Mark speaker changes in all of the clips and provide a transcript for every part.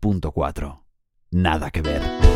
Speaker 1: 103.4. Nada que ver.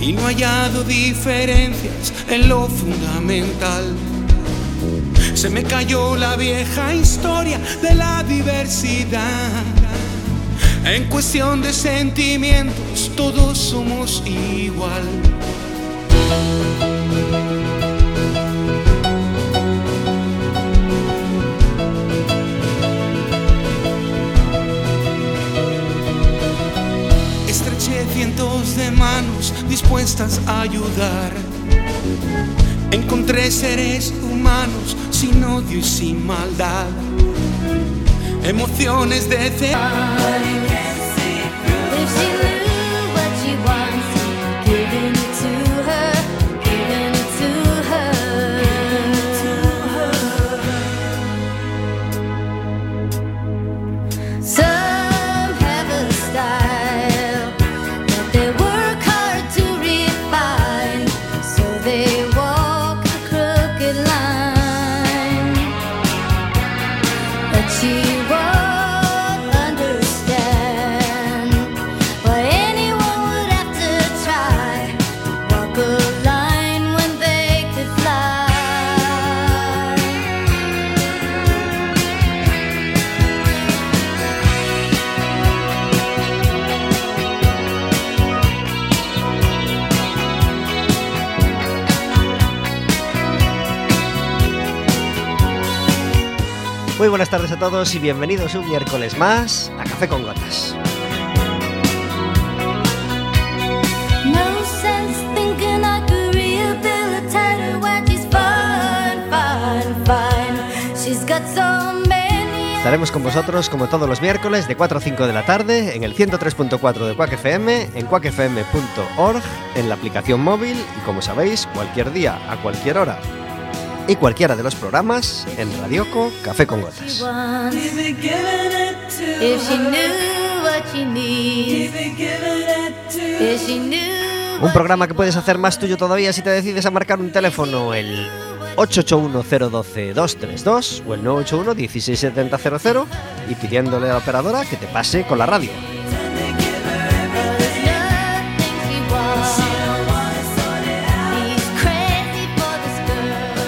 Speaker 2: Y no hallado diferencias en lo fundamental. Se me cayó la vieja historia de la diversidad. En cuestión de sentimientos todos somos igual. Dispuestas a ayudar. Encontré seres humanos sin odio y sin maldad. Emociones de
Speaker 3: buenas tardes a todos y bienvenidos un miércoles más a Café con Gotas. Estaremos con vosotros como todos los miércoles de 4 a 5 de la tarde en el 103.4 de Quack FM, en quackfm.org, en la aplicación móvil y como sabéis, cualquier día, a cualquier hora y cualquiera de los programas en Radioco Café con Gotas. Un programa que puedes hacer más tuyo todavía si te decides a marcar un teléfono el 881-012-232 o el 981-16700 y pidiéndole a la operadora que te pase con la radio.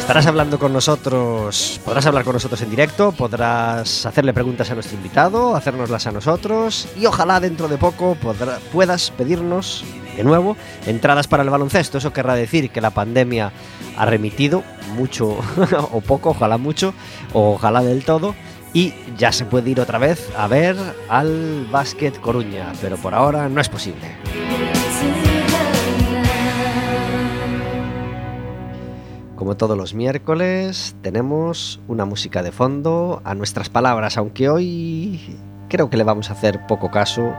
Speaker 3: Estarás hablando con nosotros, podrás hablar con nosotros en directo, podrás hacerle preguntas a nuestro invitado, hacérnoslas a nosotros y ojalá dentro de poco puedas pedirnos de nuevo entradas para el baloncesto. Eso querrá decir que la pandemia ha remitido mucho o poco, ojalá mucho, ojalá del todo. Y ya se puede ir otra vez a ver al Básquet Coruña, pero por ahora no es posible. Como todos los miércoles, tenemos una música de fondo a nuestras palabras, aunque hoy creo que le vamos a hacer poco caso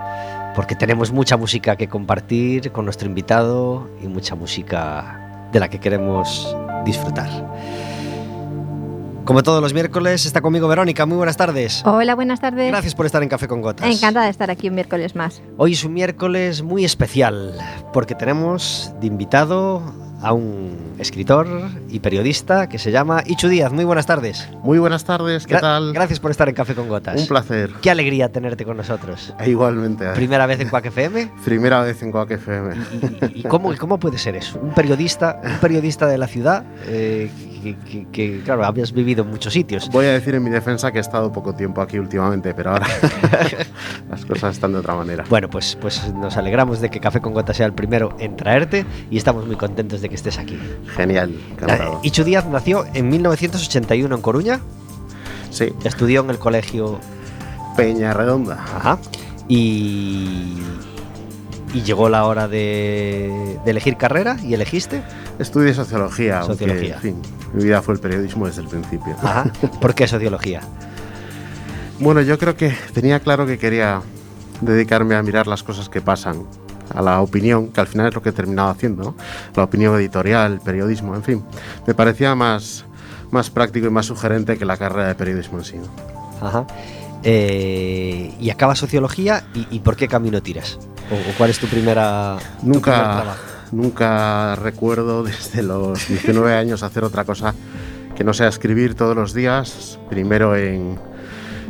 Speaker 3: porque tenemos mucha música que compartir con nuestro invitado y mucha música de la que queremos disfrutar. Como todos los miércoles, está conmigo Verónica. Muy buenas tardes.
Speaker 4: Hola, buenas tardes.
Speaker 3: Gracias por estar en Café con Gotas.
Speaker 4: Encantada de estar aquí un miércoles más.
Speaker 3: Hoy es un miércoles muy especial porque tenemos de invitado a un escritor y periodista que se llama Ichu Díaz. Muy buenas tardes.
Speaker 5: Muy buenas tardes, ¿qué
Speaker 3: Gra-
Speaker 5: tal?
Speaker 3: Gracias por estar en Café con Gotas.
Speaker 5: Un placer.
Speaker 3: Qué alegría tenerte con nosotros.
Speaker 5: E igualmente.
Speaker 3: Primera vez en Quack FM.
Speaker 5: Primera vez en Quack FM.
Speaker 3: ¿Y, y cómo, cómo puede ser eso? Un periodista, un periodista de la ciudad eh, que, que- que, claro, habías vivido en muchos sitios.
Speaker 5: Voy a decir en mi defensa que he estado poco tiempo aquí últimamente, pero ahora las cosas están de otra manera.
Speaker 3: Bueno, pues, pues nos alegramos de que Café con Gotas sea el primero en traerte y estamos muy contentos de que estés aquí.
Speaker 5: Genial, encantado.
Speaker 3: Ichu Díaz nació en 1981 en Coruña.
Speaker 5: Sí,
Speaker 3: Estudió en el colegio.
Speaker 5: Peña Redonda.
Speaker 3: Ajá. Y. Y llegó la hora de, de elegir carrera y elegiste.
Speaker 5: Estudié sociología, aunque,
Speaker 3: Sociología.
Speaker 5: en fin, mi vida fue el periodismo desde el principio.
Speaker 3: Ajá. ¿Por qué sociología?
Speaker 5: Bueno, yo creo que tenía claro que quería dedicarme a mirar las cosas que pasan, a la opinión, que al final es lo que he terminado haciendo, ¿no? La opinión editorial, el periodismo, en fin. Me parecía más, más práctico y más sugerente que la carrera de periodismo en sí. ¿no?
Speaker 3: Ajá. Eh, y acabas sociología y, y ¿por qué camino tiras? ¿O, o cuál es tu primera tu primer
Speaker 5: Nunca,
Speaker 3: trabajo?
Speaker 5: nunca recuerdo desde los 19 años hacer otra cosa que no sea escribir todos los días, primero en,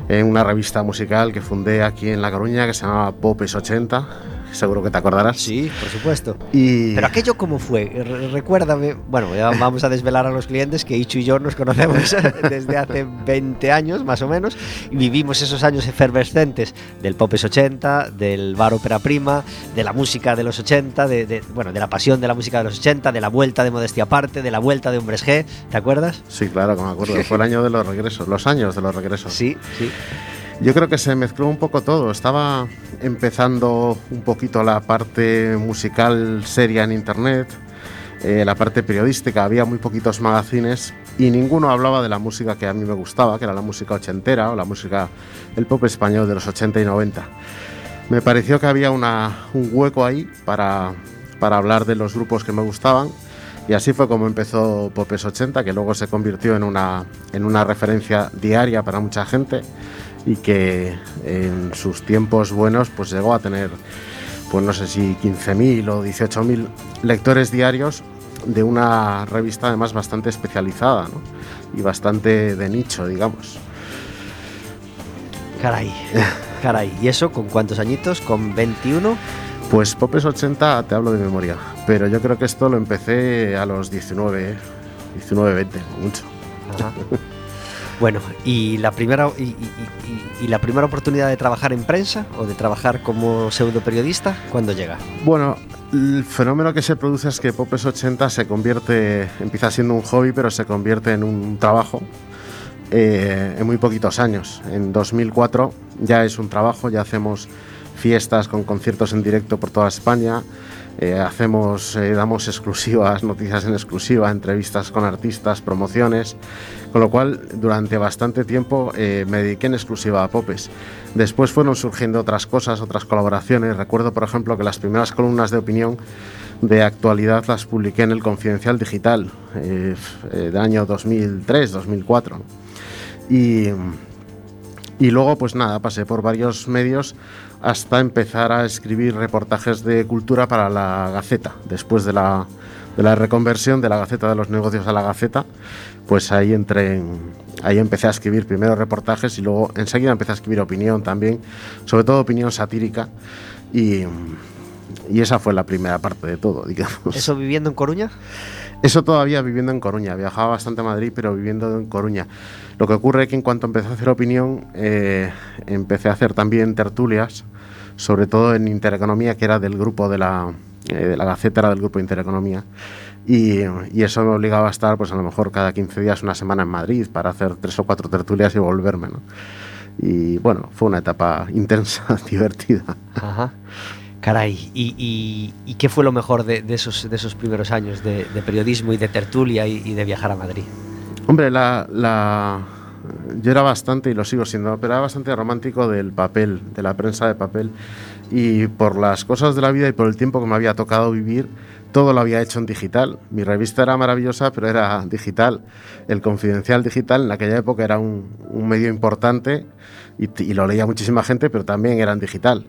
Speaker 5: en una revista musical que fundé aquí en La Coruña que se llamaba Popes 80, seguro que te acordarás.
Speaker 3: Sí, por supuesto.
Speaker 5: Y
Speaker 3: Pero aquello cómo fue, Re- recuérdame, bueno, ya vamos a desvelar a los clientes que Ichu y yo nos conocemos desde hace 20 años más o menos y vivimos esos años efervescentes del Popes 80, del bar ópera prima, de la música de los 80, de, de- bueno, de la pasión de la música de los 80, de la vuelta de Modestia Aparte, de la vuelta de Hombres G, ¿te acuerdas?
Speaker 5: Sí, claro, que me acuerdo. Fue el año de los regresos, los años de los regresos.
Speaker 3: Sí, sí.
Speaker 5: Yo creo que se mezcló un poco todo. Estaba empezando un poquito la parte musical seria en internet, eh, la parte periodística. Había muy poquitos magazines y ninguno hablaba de la música que a mí me gustaba, que era la música ochentera o la música, el pop español de los 80 y 90. Me pareció que había una- un hueco ahí para, para hablar de los grupos que me gustaban. Y así fue como empezó Popes 80, que luego se convirtió en una, en una referencia diaria para mucha gente y que en sus tiempos buenos pues llegó a tener, pues no sé si 15.000 o 18.000 lectores diarios de una revista además bastante especializada ¿no? y bastante de nicho, digamos.
Speaker 3: Caray, caray. ¿Y eso con cuántos añitos? ¿Con 21?
Speaker 5: Pues Popes 80 te hablo de memoria, pero yo creo que esto lo empecé a los 19, 19, 20, mucho.
Speaker 3: Ajá. Bueno, y la primera y, la primera oportunidad de trabajar en prensa o de trabajar como pseudo periodista, ¿cuándo llega?
Speaker 5: Bueno, el fenómeno que se produce es que Popes 80 se convierte, empieza siendo un hobby, pero se convierte en un trabajo eh, en muy poquitos años. En 2004 ya es un trabajo, ya hacemos fiestas con conciertos en directo por toda España, eh, hacemos, eh, damos exclusivas, noticias en exclusiva, entrevistas con artistas, promociones, con lo cual durante bastante tiempo eh, me dediqué en exclusiva a Popes. Después fueron surgiendo otras cosas, otras colaboraciones. Recuerdo, por ejemplo, que las primeras columnas de opinión de actualidad las publiqué en el Confidencial Digital eh, eh, del año 2003-2004. Y, y luego, pues nada, pasé por varios medios hasta empezar a escribir reportajes de cultura para la Gaceta. Después de la, de la reconversión de la Gaceta de los Negocios a la Gaceta, pues ahí entré en- ahí empecé a escribir primero reportajes y luego enseguida empecé a escribir opinión también, sobre todo opinión satírica. Y, y esa fue la primera parte de todo, digamos.
Speaker 3: ¿Eso viviendo en Coruña?
Speaker 5: Eso todavía viviendo en Coruña. Viajaba bastante a Madrid, pero viviendo en Coruña. Lo que ocurre es que en cuanto empecé a hacer opinión, eh, empecé a hacer también tertulias, sobre todo en Intereconomía, que era del grupo de la, eh, de la Gaceta, era del grupo Intereconomía. Y, y eso me obligaba a estar, pues a lo mejor cada 15 días, una semana en Madrid, para hacer tres o cuatro tertulias y volverme, ¿no? Y bueno, fue una etapa intensa, divertida.
Speaker 3: Ajá. Caray, ¿y, qué fue lo mejor de, de esos, primeros años de, periodismo y de tertulia y, de viajar a Madrid?
Speaker 5: Hombre, yo era bastante, y lo sigo siendo, pero era bastante romántico del papel, de la prensa de papel. Y por las cosas de la vida y por el tiempo que me había tocado vivir, todo lo había hecho en digital. Mi revista era maravillosa, pero era digital. El Confidencial Digital en aquella época era un medio importante y, y lo leía muchísima gente, pero también era en digital.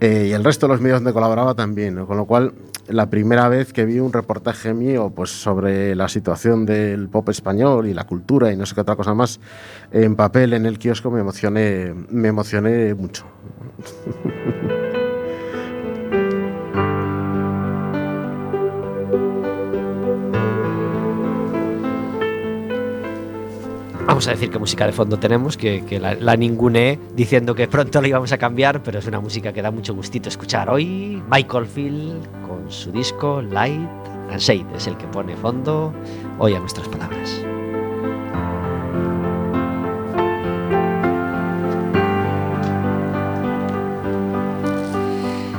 Speaker 5: Eh, y el resto de los medios donde colaboraba también, ¿no? con lo cual la primera vez que vi un reportaje mío pues, sobre la situación del pop español y la cultura y no sé qué otra cosa más en papel en el kiosco me emocioné, me emocioné mucho.
Speaker 3: Vamos a decir qué música de fondo tenemos, que, la, la, ningune diciendo que pronto la íbamos a cambiar, pero es una música que da mucho gustito escuchar. Hoy Michael Field con su disco Light and Shade es el que pone fondo hoy a nuestras palabras.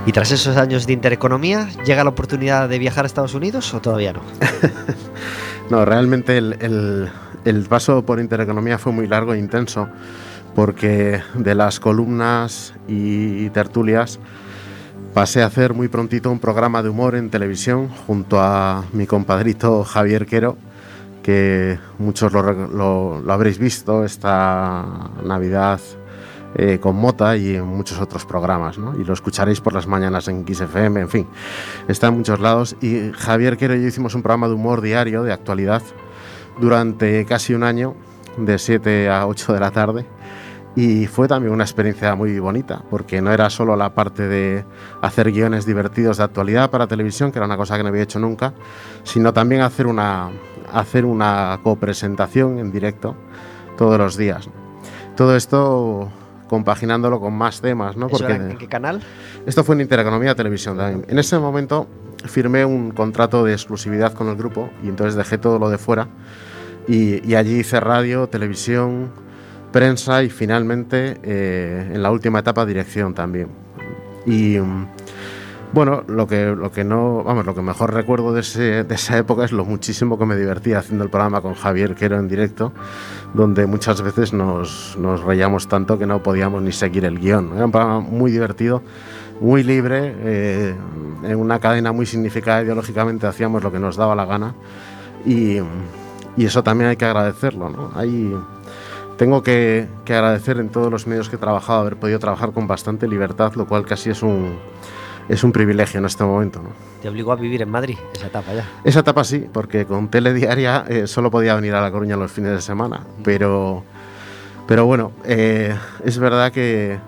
Speaker 3: Y tras esos años de intereconomía, ¿llega la oportunidad de viajar a Estados Unidos o todavía no?
Speaker 5: no, realmente el el paso por Intereconomía fue muy largo e intenso, porque de las columnas y tertulias pasé a hacer muy prontito un programa de humor en televisión junto a mi compadrito Javier Quero, que muchos lo, habréis visto esta Navidad eh, con Mota y en muchos otros programas, ¿no? Y lo escucharéis por las mañanas en XFM, en fin, está en muchos lados. Y Javier Quero y yo hicimos un programa de humor diario, de actualidad, durante casi un año, de 7 a 8 de la tarde. Y fue también una experiencia muy bonita, porque no era solo la parte de hacer guiones divertidos de actualidad para televisión, que era una cosa que no había hecho nunca, sino también hacer una, hacer una copresentación en directo todos los días. Todo esto compaginándolo con más temas, ¿no?
Speaker 3: ¿Eso
Speaker 5: Porque
Speaker 3: en qué canal?
Speaker 5: esto fue en Intereconomía Televisión también. En ese momento firmé un contrato de exclusividad con el grupo y entonces dejé todo lo de fuera y, y allí hice radio, televisión, prensa y finalmente eh, en la última etapa dirección también. Y mm, bueno, lo que, lo que no, vamos, lo que mejor recuerdo de, esa época es lo muchísimo que me divertía haciendo el programa con Javier Quero en directo, donde muchas veces nos, nos reíamos tanto que no podíamos ni seguir el guion. Era un programa muy divertido, muy libre, eh, en una cadena muy significada ideológicamente hacíamos lo que nos daba la gana y, y eso también hay que agradecerlo. ¿no? Hay, tengo que, que agradecer en todos los medios que he trabajado haber podido trabajar con bastante libertad, lo cual casi es un, es un privilegio en este momento. ¿no?
Speaker 3: Te obligó a vivir en Madrid, esa etapa ya.
Speaker 5: Esa etapa sí, porque con Telediaria eh, solo podía venir a La Coruña los fines de semana, pero, pero bueno, eh, es verdad que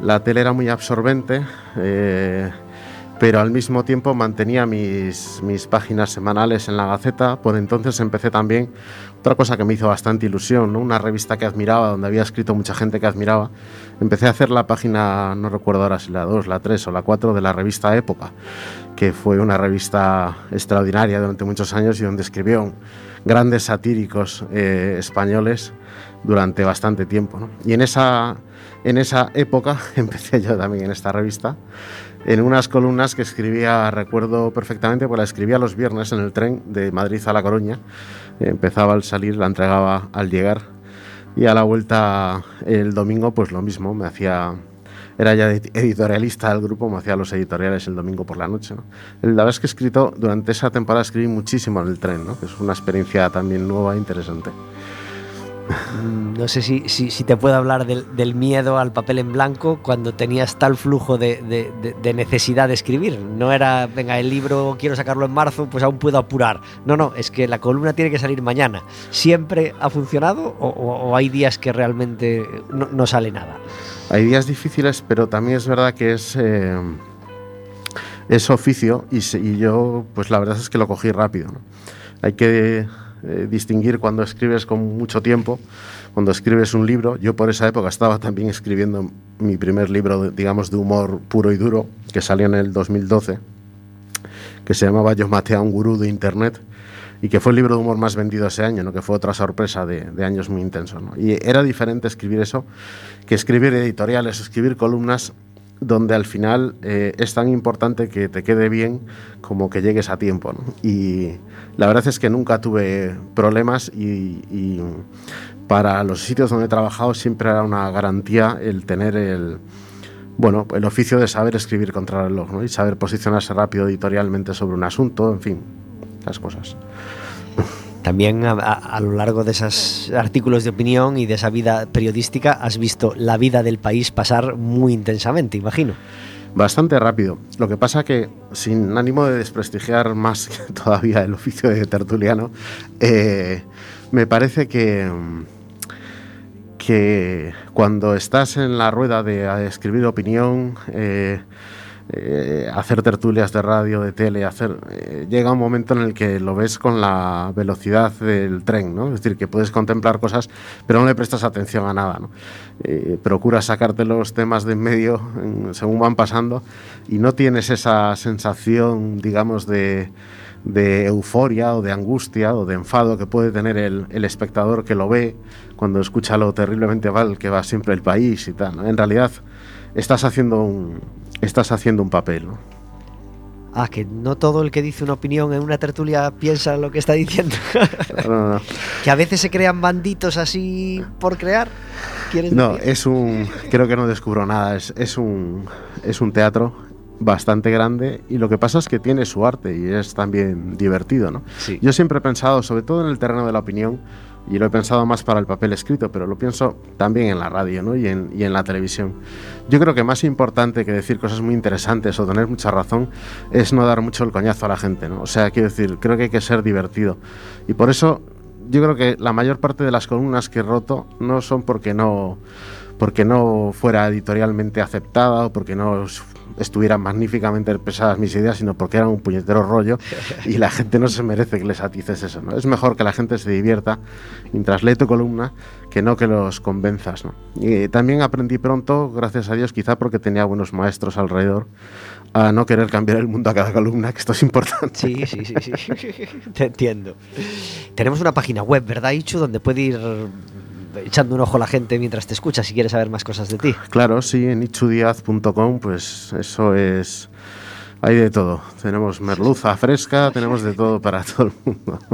Speaker 5: la tele era muy absorbente, eh, pero al mismo tiempo mantenía mis, mis páginas semanales en la Gaceta. Por entonces empecé también otra cosa que me hizo bastante ilusión, una revista que admiraba, donde había escrito mucha gente que admiraba. Empecé a hacer la página, no recuerdo ahora si la 2, la 3 o la 4 de la revista Época, que fue una revista extraordinaria durante muchos años y donde escribieron grandes satíricos eh, españoles durante bastante tiempo. Y en esa, en esa época empecé yo también en esta revista, en unas columnas que escribía, recuerdo perfectamente, porque la escribía los viernes en el tren de Madrid a La Coruña. Empezaba al salir, la entregaba al llegar y a la vuelta el domingo pues lo mismo, me hacía... Era ya edi- editorialista del grupo, me hacía los editoriales el domingo por la noche. ¿no? La verdad es que he escrito, durante esa temporada escribí muchísimo en el tren, ¿no? que es una experiencia también nueva e interesante.
Speaker 3: Mm, No sé si, si, si te puedo hablar del, miedo al papel en blanco cuando tenías tal flujo de, de- necesidad de escribir. No era, venga, el libro quiero sacarlo en marzo, pues aún puedo apurar. No, no, es que la columna tiene que salir mañana. ¿Siempre ha funcionado o, hay días que realmente no, sale nada?
Speaker 5: Hay días difíciles, pero también es verdad que es, eh, es oficio y, yo, pues la verdad es que lo cogí rápido. Hay que eh, distinguir cuando escribes con mucho tiempo, cuando escribes un libro. Yo por esa época estaba también escribiendo mi primer libro, digamos, de humor puro y duro, que salió en el 2012, que se llamaba Yo maté a un gurú de Internet y que fue el libro de humor más vendido ese año, ¿no? que fue otra sorpresa de, años muy intensos. Y era diferente escribir eso que escribir editoriales, escribir columnas donde al final eh, es tan importante que te quede bien como que llegues a tiempo. ¿no? Y la verdad es que nunca tuve problemas y, y para los sitios donde he trabajado siempre era una garantía el tener el, bueno, el oficio de saber escribir contra el reloj ¿no? y saber posicionarse rápido editorialmente sobre un asunto, en fin, las cosas.
Speaker 3: También a, a- a lo largo de esos artículos de opinión y de esa vida periodística has visto la vida del país pasar muy intensamente, imagino.
Speaker 5: Bastante rápido. Lo que pasa que, sin ánimo de desprestigiar más todavía el oficio de tertuliano, eh, me parece que, que cuando estás en la rueda de escribir opinión, eh, eh, hacer tertulias de radio, de tele, hacer, eh, llega un momento en el que lo ves con la velocidad del tren. Es decir, que puedes contemplar cosas, pero no le prestas atención a nada, ¿no? Eh, procuras sacarte los temas de en medio según van pasando y no tienes esa sensación, digamos, de, euforia o de angustia o de enfado que puede tener el, espectador que lo ve cuando escucha lo terriblemente mal que va siempre el país y tal. En realidad estás haciendo un, estás haciendo un papel. ¿no?
Speaker 3: Ah, que no todo el que dice una opinión en una tertulia piensa lo que está diciendo.
Speaker 5: No, no, no.
Speaker 3: que a veces se crean banditos así por crear. ¿Quieres
Speaker 5: No,
Speaker 3: decir?
Speaker 5: es un. Creo que no descubro nada. Es, es un. Es un teatro bastante grande y lo que pasa es que tiene su arte y es también divertido, ¿no?
Speaker 3: Sí.
Speaker 5: Yo siempre he pensado, sobre todo en el terreno de la opinión, y lo he pensado más para el papel escrito, pero lo pienso también en la radio ¿no? y, en, y en la televisión. Yo creo que más importante que decir cosas muy interesantes o tener mucha razón es no dar mucho el coñazo a la gente, ¿no? O sea, quiero decir, creo que hay que ser divertido. Y por eso yo creo que la mayor parte de las columnas que he roto no son porque no porque no fuera editorialmente aceptada o porque no estuvieran magníficamente expresadas mis ideas, sino porque eran un puñetero rollo y la gente no se merece que les atices eso. ¿no? Es mejor que la gente se divierta mientras lee tu columna que no que los convenzas. ¿no? Y también aprendí pronto, gracias a Dios, quizá porque tenía buenos maestros alrededor, a no querer cambiar el mundo a cada columna, que esto es importante.
Speaker 3: Sí, sí, sí, sí. Te entiendo. Tenemos una página web, ¿verdad, Ichu? Donde puede ir echando un ojo a la gente mientras te escucha si quieres saber más cosas de ti.
Speaker 5: Claro, sí, en ichudiaz.com, pues eso es. Hay de todo. Tenemos merluza fresca, tenemos de todo para todo el mundo.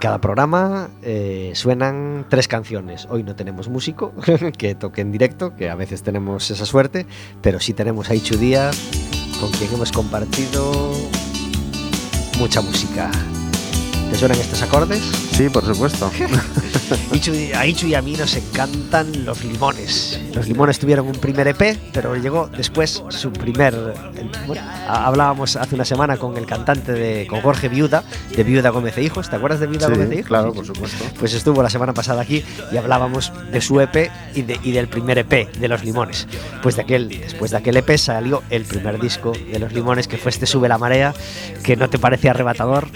Speaker 3: Cada programa eh, suenan tres canciones. Hoy no tenemos músico que toque en directo, que a veces tenemos esa suerte, pero sí tenemos a Ichu Díaz, con quien hemos compartido mucha música. ¿Te suenan estos acordes?
Speaker 5: Sí, por supuesto.
Speaker 3: Ichu- a Ichu y a mí nos encantan los limones. Los limones tuvieron un primer EP, pero llegó después su primer. bueno, hablábamos hace una semana con el cantante de. con Jorge Viuda, de Viuda Gómez e Hijos. ¿Te acuerdas de Viuda Gómez e
Speaker 5: Sí,
Speaker 3: Hijos?
Speaker 5: claro, por supuesto.
Speaker 3: Pues estuvo la semana pasada aquí y hablábamos de su EP y, de- y del primer EP de Los Limones. Pues de aquel, después de aquel EP salió el primer disco de Los Limones, que fue este Sube la Marea, que no te parece arrebatador.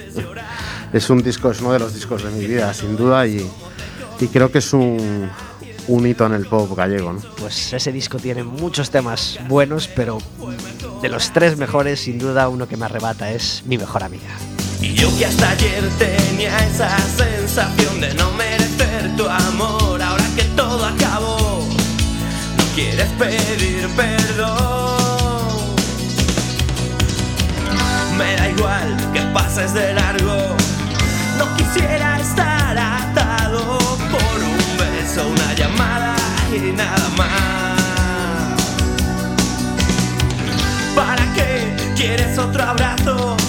Speaker 5: Es un disco, es uno de los discos de mi vida, sin duda, y, y creo que es un, un hito en el pop gallego. ¿no?
Speaker 3: Pues ese disco tiene muchos temas buenos, pero de los tres mejores, sin duda, uno que me arrebata es Mi Mejor Amiga.
Speaker 6: Y yo que hasta ayer tenía esa sensación de no merecer tu amor, ahora que todo acabó, no quieres pedir perdón. Me da igual que pases de largo, no quisiera estar atado por un beso, una llamada y nada más. ¿Para qué quieres otro abrazo?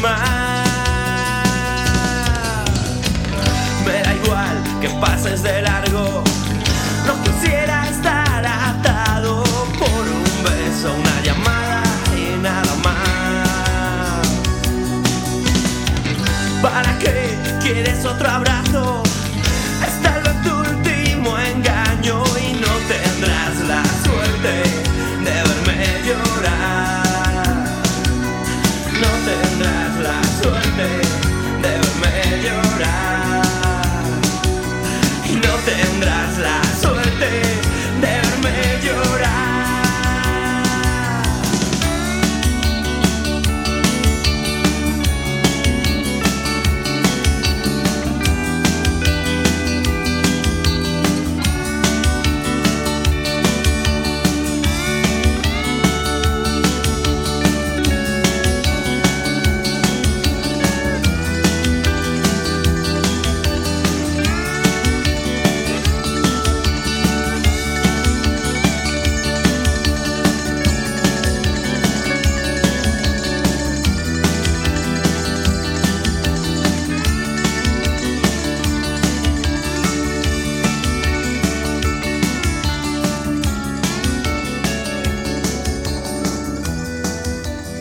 Speaker 6: Más. Me da igual que pases de largo. No quisiera estar atado por un beso, una llamada y nada más. ¿Para qué quieres otro abrazo?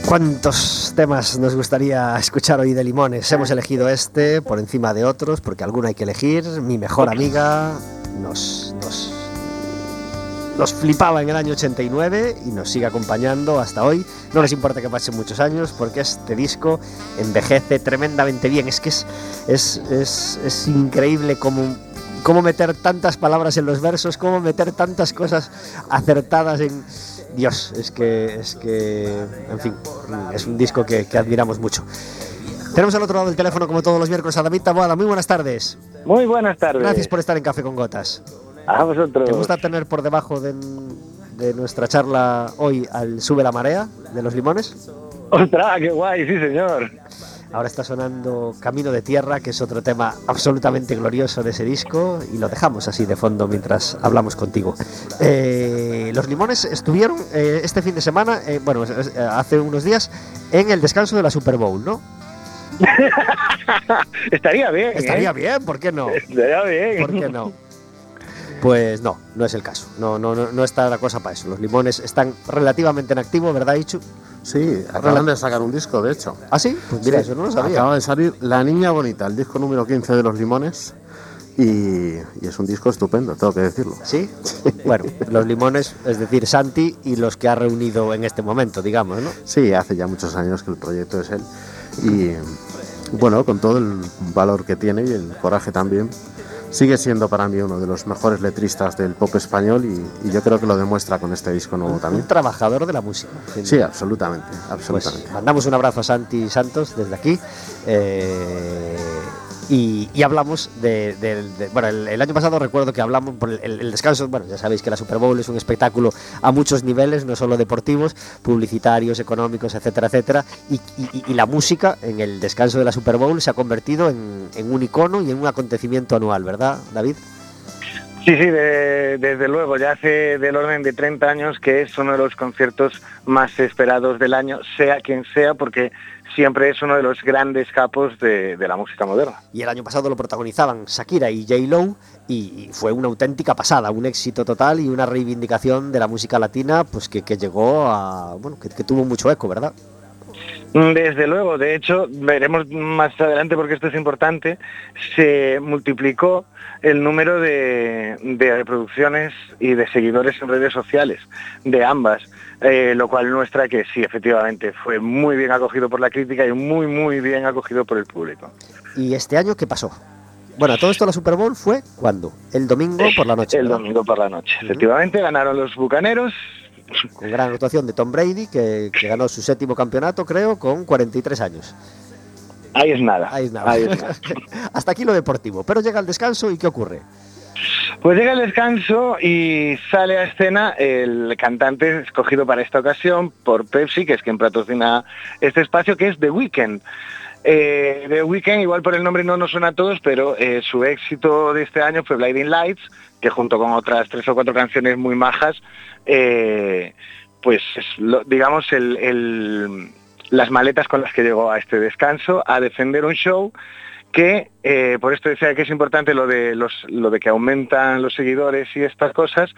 Speaker 3: ¿Cuántos temas nos gustaría escuchar hoy de Limones? Hemos elegido este por encima de otros, porque alguno hay que elegir. Mi mejor amiga nos, nos, nos flipaba en el año 89 y nos sigue acompañando hasta hoy. No les importa que pasen muchos años, porque este disco envejece tremendamente bien. Es que es, es, es, es increíble cómo, cómo meter tantas palabras en los versos, cómo meter tantas cosas acertadas en Dios, es que, es que, en fin, es un disco que, que admiramos mucho. Tenemos al otro lado del teléfono, como todos los miércoles, a David Taboada. Muy buenas tardes.
Speaker 7: Muy buenas tardes.
Speaker 3: Gracias por estar en Café con Gotas.
Speaker 7: A vosotros.
Speaker 3: ¿Te gusta tener por debajo de, de nuestra charla hoy al Sube la Marea de los Limones?
Speaker 7: ¡Ostras, qué guay! Sí, señor.
Speaker 3: Ahora está sonando Camino de Tierra, que es otro tema absolutamente glorioso de ese disco, y lo dejamos así de fondo mientras hablamos contigo. Eh, los Limones estuvieron eh, este fin de semana, eh, bueno, hace unos días, en el descanso de la Super Bowl, ¿no?
Speaker 7: Estaría bien. ¿eh?
Speaker 3: Estaría bien, ¿por qué no?
Speaker 7: Estaría bien.
Speaker 3: ¿Por qué no? Pues no, no es el caso. No, no, no, no está la cosa para eso. Los limones están relativamente en activo, ¿verdad, Ichu?
Speaker 5: Sí, acaban de sacar un disco, de hecho.
Speaker 3: ¿Ah, sí? Pues mira,
Speaker 5: Sí,
Speaker 3: eso no lo sabía.
Speaker 5: Acaba de salir La Niña Bonita, el disco número 15 de Los Limones. Y, y es un disco estupendo, tengo que decirlo.
Speaker 3: ¿Sí? Bueno, los limones, es decir, Santi y los que ha reunido en este momento, digamos, ¿no?
Speaker 5: Sí, hace ya muchos años que el proyecto es él. Y bueno, con todo el valor que tiene y el coraje también, sigue siendo para mí uno de los mejores letristas del pop español y, y yo creo que lo demuestra con este disco nuevo
Speaker 3: Un
Speaker 5: también.
Speaker 3: trabajador de la música.
Speaker 5: Sí, absolutamente,
Speaker 3: Pues
Speaker 5: absolutamente.
Speaker 3: mandamos un abrazo a Santi Santos desde aquí. eh, y, y hablamos de, bueno, el, el año pasado recuerdo que hablamos por el, descanso, bueno, ya sabéis que la Super Bowl es un espectáculo a muchos niveles, no solo deportivos, publicitarios, económicos, etcétera, etcétera, y la música en el descanso de la Super Bowl se ha convertido en, en un icono y en un acontecimiento anual, ¿verdad, David?
Speaker 7: Sí, sí, de- desde luego. Ya hace del orden de 30 años que es uno de los conciertos más esperados del año, sea quien sea, porque siempre es uno de los grandes capos de, de la música moderna.
Speaker 3: Y el año pasado lo protagonizaban Shakira y J. Lo y y fue una auténtica pasada, un éxito total y una reivindicación de la música latina pues que, que llegó a, bueno, que, que tuvo mucho eco, ¿verdad?
Speaker 7: Desde luego, de hecho, veremos más adelante porque esto es importante, se multiplicó el número de, de reproducciones y de seguidores en redes sociales de ambas, eh, lo cual muestra que sí, efectivamente, fue muy bien acogido por la crítica y muy, muy bien acogido por el público.
Speaker 3: ¿Y este año qué pasó? Bueno, todo esto la Super Bowl fue ¿cuándo? El domingo por la noche.
Speaker 7: El
Speaker 3: ¿verdad?
Speaker 7: domingo por la noche. Efectivamente, ganaron los Bucaneros.
Speaker 3: Con gran actuación de Tom Brady, que, que ganó su séptimo campeonato, creo, con 43 años.
Speaker 7: Ahí es nada.
Speaker 3: Ahí es nada.
Speaker 7: Ahí es nada.
Speaker 3: Hasta aquí lo deportivo. Pero llega el descanso y ¿qué ocurre?
Speaker 7: Pues llega el descanso y sale a escena el cantante escogido para esta ocasión por Pepsi, que es quien patrocina este espacio, que es The Weeknd. Eh, The Weeknd, igual por el nombre no nos suena a todos, pero eh, su éxito de este año fue Blinding Lights, que junto con otras tres o cuatro canciones muy majas, eh, pues es lo- digamos el- el- las maletas con las que llegó a este descanso a defender un show que eh, por esto decía que es importante lo de los lo de que aumentan los seguidores y estas cosas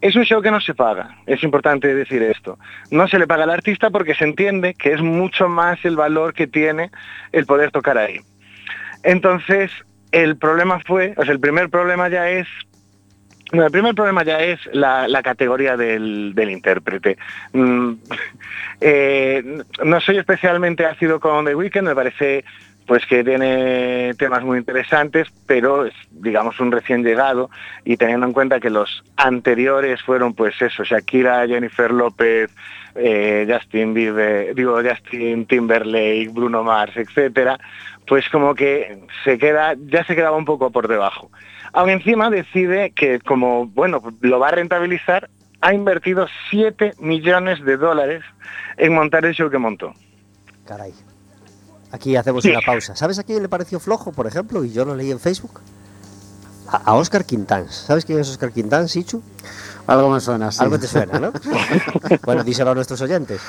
Speaker 7: es un show que no se paga es importante decir esto. No se le paga al artista porque se entiende que es mucho más el valor que tiene el poder tocar ahí. Entonces el problema fue o sea el primer problema ya es no, el primer problema ya es la, categoría del, del intérprete. Mm, eh, no soy especialmente ácido con The Weeknd, me parece pues que tiene temas muy interesantes, pero es, digamos, un recién llegado y teniendo en cuenta que los anteriores fueron, pues eso, Shakira, Jennifer López, eh, Justin Bieber, digo, Justin Timberlake, Bruno Mars, etcétera, pues como que se queda, ya se quedaba un poco por debajo. Aún encima decide que como, bueno, lo va a rentabilizar, ha invertido 7 millones de dólares en montar el show que montó.
Speaker 3: Caray. Aquí hacemos una pausa. ¿Sabes a quién le pareció flojo, por ejemplo? Y yo lo leí en Facebook. A, a Oscar Quintans. ¿Sabes quién es Oscar Quintans, Ichu?
Speaker 5: Algo me suena así.
Speaker 3: Algo te suena, ¿no? bueno, díselo a nuestros oyentes.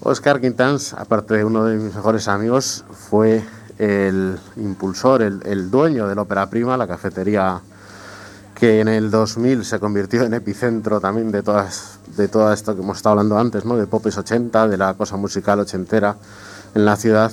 Speaker 5: Oscar Quintans, aparte de uno de mis mejores amigos, fue el impulsor, el, el dueño de la Ópera Prima, la cafetería que en el 2000 se convirtió en epicentro también de todas de todo esto que hemos estado hablando antes, ¿no? de Popes 80, de la cosa musical ochentera en la ciudad.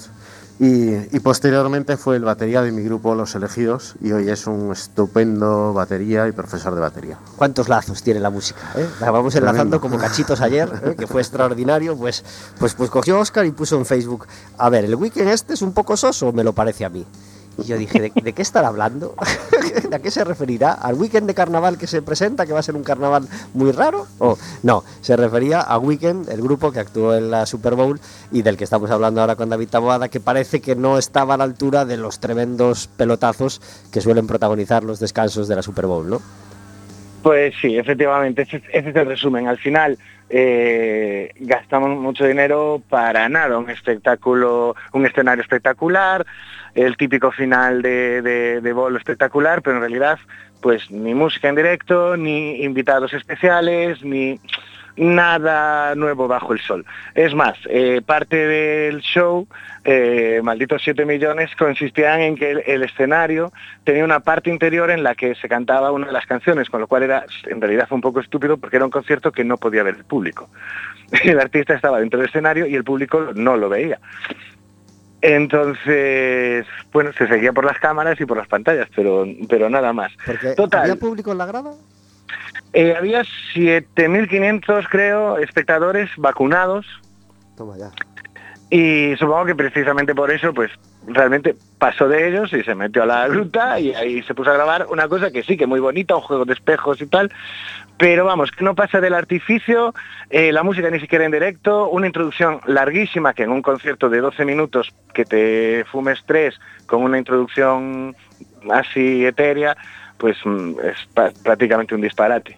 Speaker 5: Y, y posteriormente fue el batería de mi grupo Los Elegidos y hoy es un estupendo batería y profesor de batería.
Speaker 3: ¿Cuántos lazos tiene la música? eh? La vamos
Speaker 5: Tremendo.
Speaker 3: enlazando como cachitos ayer, eh, que fue extraordinario. Pues, pues, pues cogió Oscar y puso en Facebook: A ver, ¿el weekend este es un poco soso o me lo parece a mí? Y yo dije: ¿de, de qué estará hablando? ¿A qué se referirá? ¿Al weekend de carnaval que se presenta, que va a ser un carnaval muy raro? ¿O no? Se refería a Weekend, el grupo que actuó en la Super Bowl y del que estamos hablando ahora con David Taboada, que parece que no estaba a la altura de los tremendos pelotazos que suelen protagonizar los descansos de la Super Bowl, ¿no?
Speaker 7: Pues sí, efectivamente, ese, ese es el resumen. Al final eh, gastamos mucho dinero para nada, un espectáculo, un escenario espectacular, el típico final de, de, bolo espectacular, pero en realidad pues ni música en directo, ni invitados especiales, ni nada nuevo bajo el sol. Es más, eh, parte del show, eh, Malditos 7 millones, consistían en que el, el, escenario tenía una parte interior en la que se cantaba una de las canciones, con lo cual era, en realidad fue un poco estúpido porque era un concierto que no podía ver el público. El artista estaba dentro del escenario y el público no lo veía. Entonces, bueno, se seguía por las cámaras y por las pantallas, pero, pero nada más.
Speaker 3: Porque
Speaker 7: Total.
Speaker 3: ¿Había público en la grada?
Speaker 7: Eh, había 7.500, creo, espectadores vacunados
Speaker 3: Toma ya.
Speaker 7: y supongo que precisamente por eso, pues realmente pasó de ellos y se metió a la gruta y ahí se puso a grabar una cosa que sí, que muy bonita, un juego de espejos y tal, pero vamos, que no pasa del artificio, eh, la música ni siquiera en directo, una introducción larguísima que en un concierto de 12 minutos que te fumes tres con una introducción así etérea, pues mm, es prácticamente un disparate.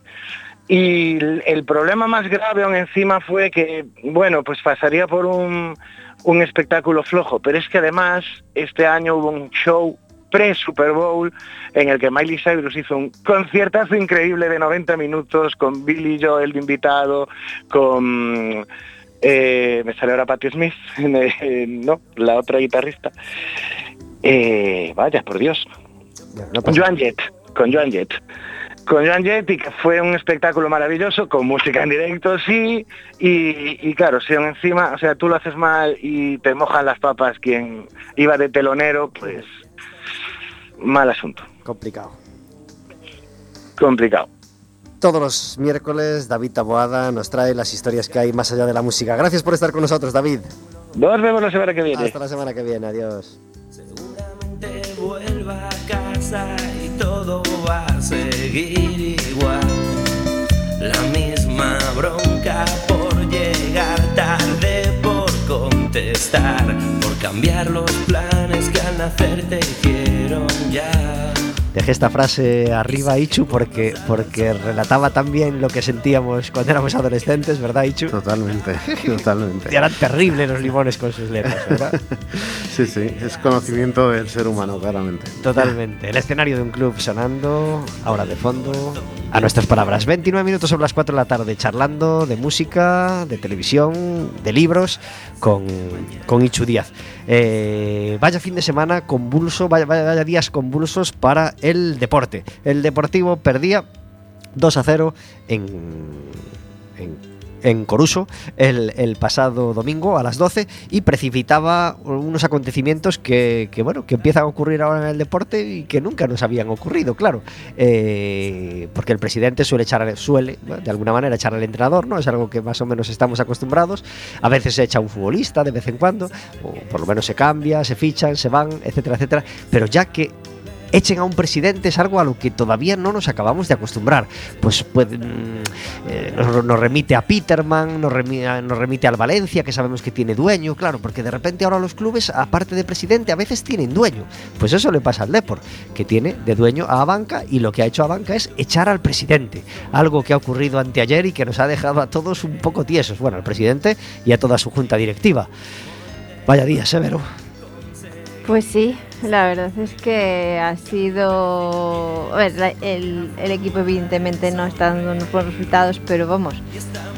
Speaker 7: Y el problema más grave aún encima fue que, bueno, pues pasaría por un, un espectáculo flojo, pero es que además este año hubo un show pre-Super Bowl en el que Miley Cyrus hizo un conciertazo increíble de 90 minutos con Billy Joel de invitado, con... eh, me sale ahora Patti Smith, no, la otra guitarrista. Eh, vaya, por Dios,
Speaker 3: no
Speaker 7: Joan Jett, con Joan Jett. Con Joan Jett que fue un espectáculo maravilloso, con música en directo, sí, y, y claro, si aún encima, o sea, tú lo haces mal y te mojan las papas quien iba de telonero, pues mal asunto,
Speaker 3: complicado.
Speaker 7: complicado.
Speaker 3: Todos los miércoles David Taboada nos trae las historias que hay más allá de la música. Gracias por estar con nosotros, David.
Speaker 7: Nos vemos la semana que viene.
Speaker 3: Hasta la semana que viene. Adiós.
Speaker 8: Seguramente vuelva a casa todo va a seguir igual. La misma bronca por llegar tarde, por contestar, por cambiar los planes que al nacer te hicieron ya.
Speaker 3: Dejé esta frase arriba, Ichu, porque, porque relataba tan bien lo que sentíamos cuando éramos adolescentes, ¿verdad, Ichu?
Speaker 5: Totalmente, totalmente.
Speaker 3: Y eran terribles los limones con sus letras, ¿verdad?
Speaker 5: Sí, sí, es conocimiento del ser humano, claramente.
Speaker 3: Totalmente. El escenario de un club sonando, ahora de fondo, a nuestras palabras. 29 minutos sobre las 4 de la tarde, charlando de música, de televisión, de libros, con, con Ichu Díaz. Eh, vaya fin de semana convulso, vaya, vaya, días convulsos para el deporte. El Deportivo perdía 2 a 0 en, en en Coruso el, el pasado domingo a las 12 y precipitaba unos acontecimientos que, que, bueno que empiezan a ocurrir ahora en el deporte y que nunca nos habían ocurrido, claro. Eh, porque el presidente suele echar suele de alguna manera echar al entrenador, ¿no? Es algo que más o menos estamos acostumbrados. A veces se echa un futbolista de vez en cuando, o por lo menos se cambia, se fichan, se van, etcétera, etcétera. Pero ya que echen a un presidente es algo a lo que todavía no nos acabamos de acostumbrar. Pues, pues eh, nos, remite a Peterman, nos remite, al Valencia, que sabemos que tiene dueño, claro, porque de repente ahora los clubes, aparte de presidente, a veces tienen dueño. Pues eso le pasa al Deport, que tiene de dueño a Banca y lo que ha hecho a Banca es echar al presidente. Algo que ha ocurrido anteayer y que nos ha dejado a todos un poco tiesos. Bueno, al presidente y a toda su junta directiva. Vaya día, severo.
Speaker 4: Pues sí, la verdad es que ha sido. A ver, la- el, el equipo, evidentemente, no está dando unos buenos resultados, pero vamos.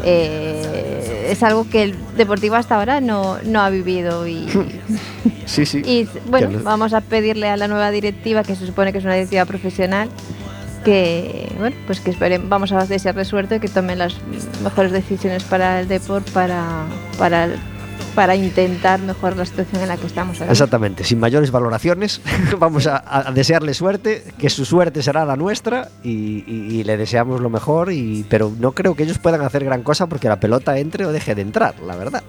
Speaker 4: eh, es algo que el Deportivo hasta ahora no, no ha vivido. Y,
Speaker 3: Sí, sí.
Speaker 4: y bueno, vamos a pedirle a la nueva directiva, que se supone que es una directiva profesional, que bueno, pues que esperen, vamos a desearle suerte, que tome las mejores decisiones para el deporte, para, para, para intentar mejorar la situación en la que estamos ahora.
Speaker 3: Exactamente, sin mayores valoraciones, vamos a, a desearle suerte, que su suerte será la nuestra y, y- y le deseamos lo mejor, y, pero no creo que ellos puedan hacer gran cosa porque la pelota entre o deje de entrar, la verdad.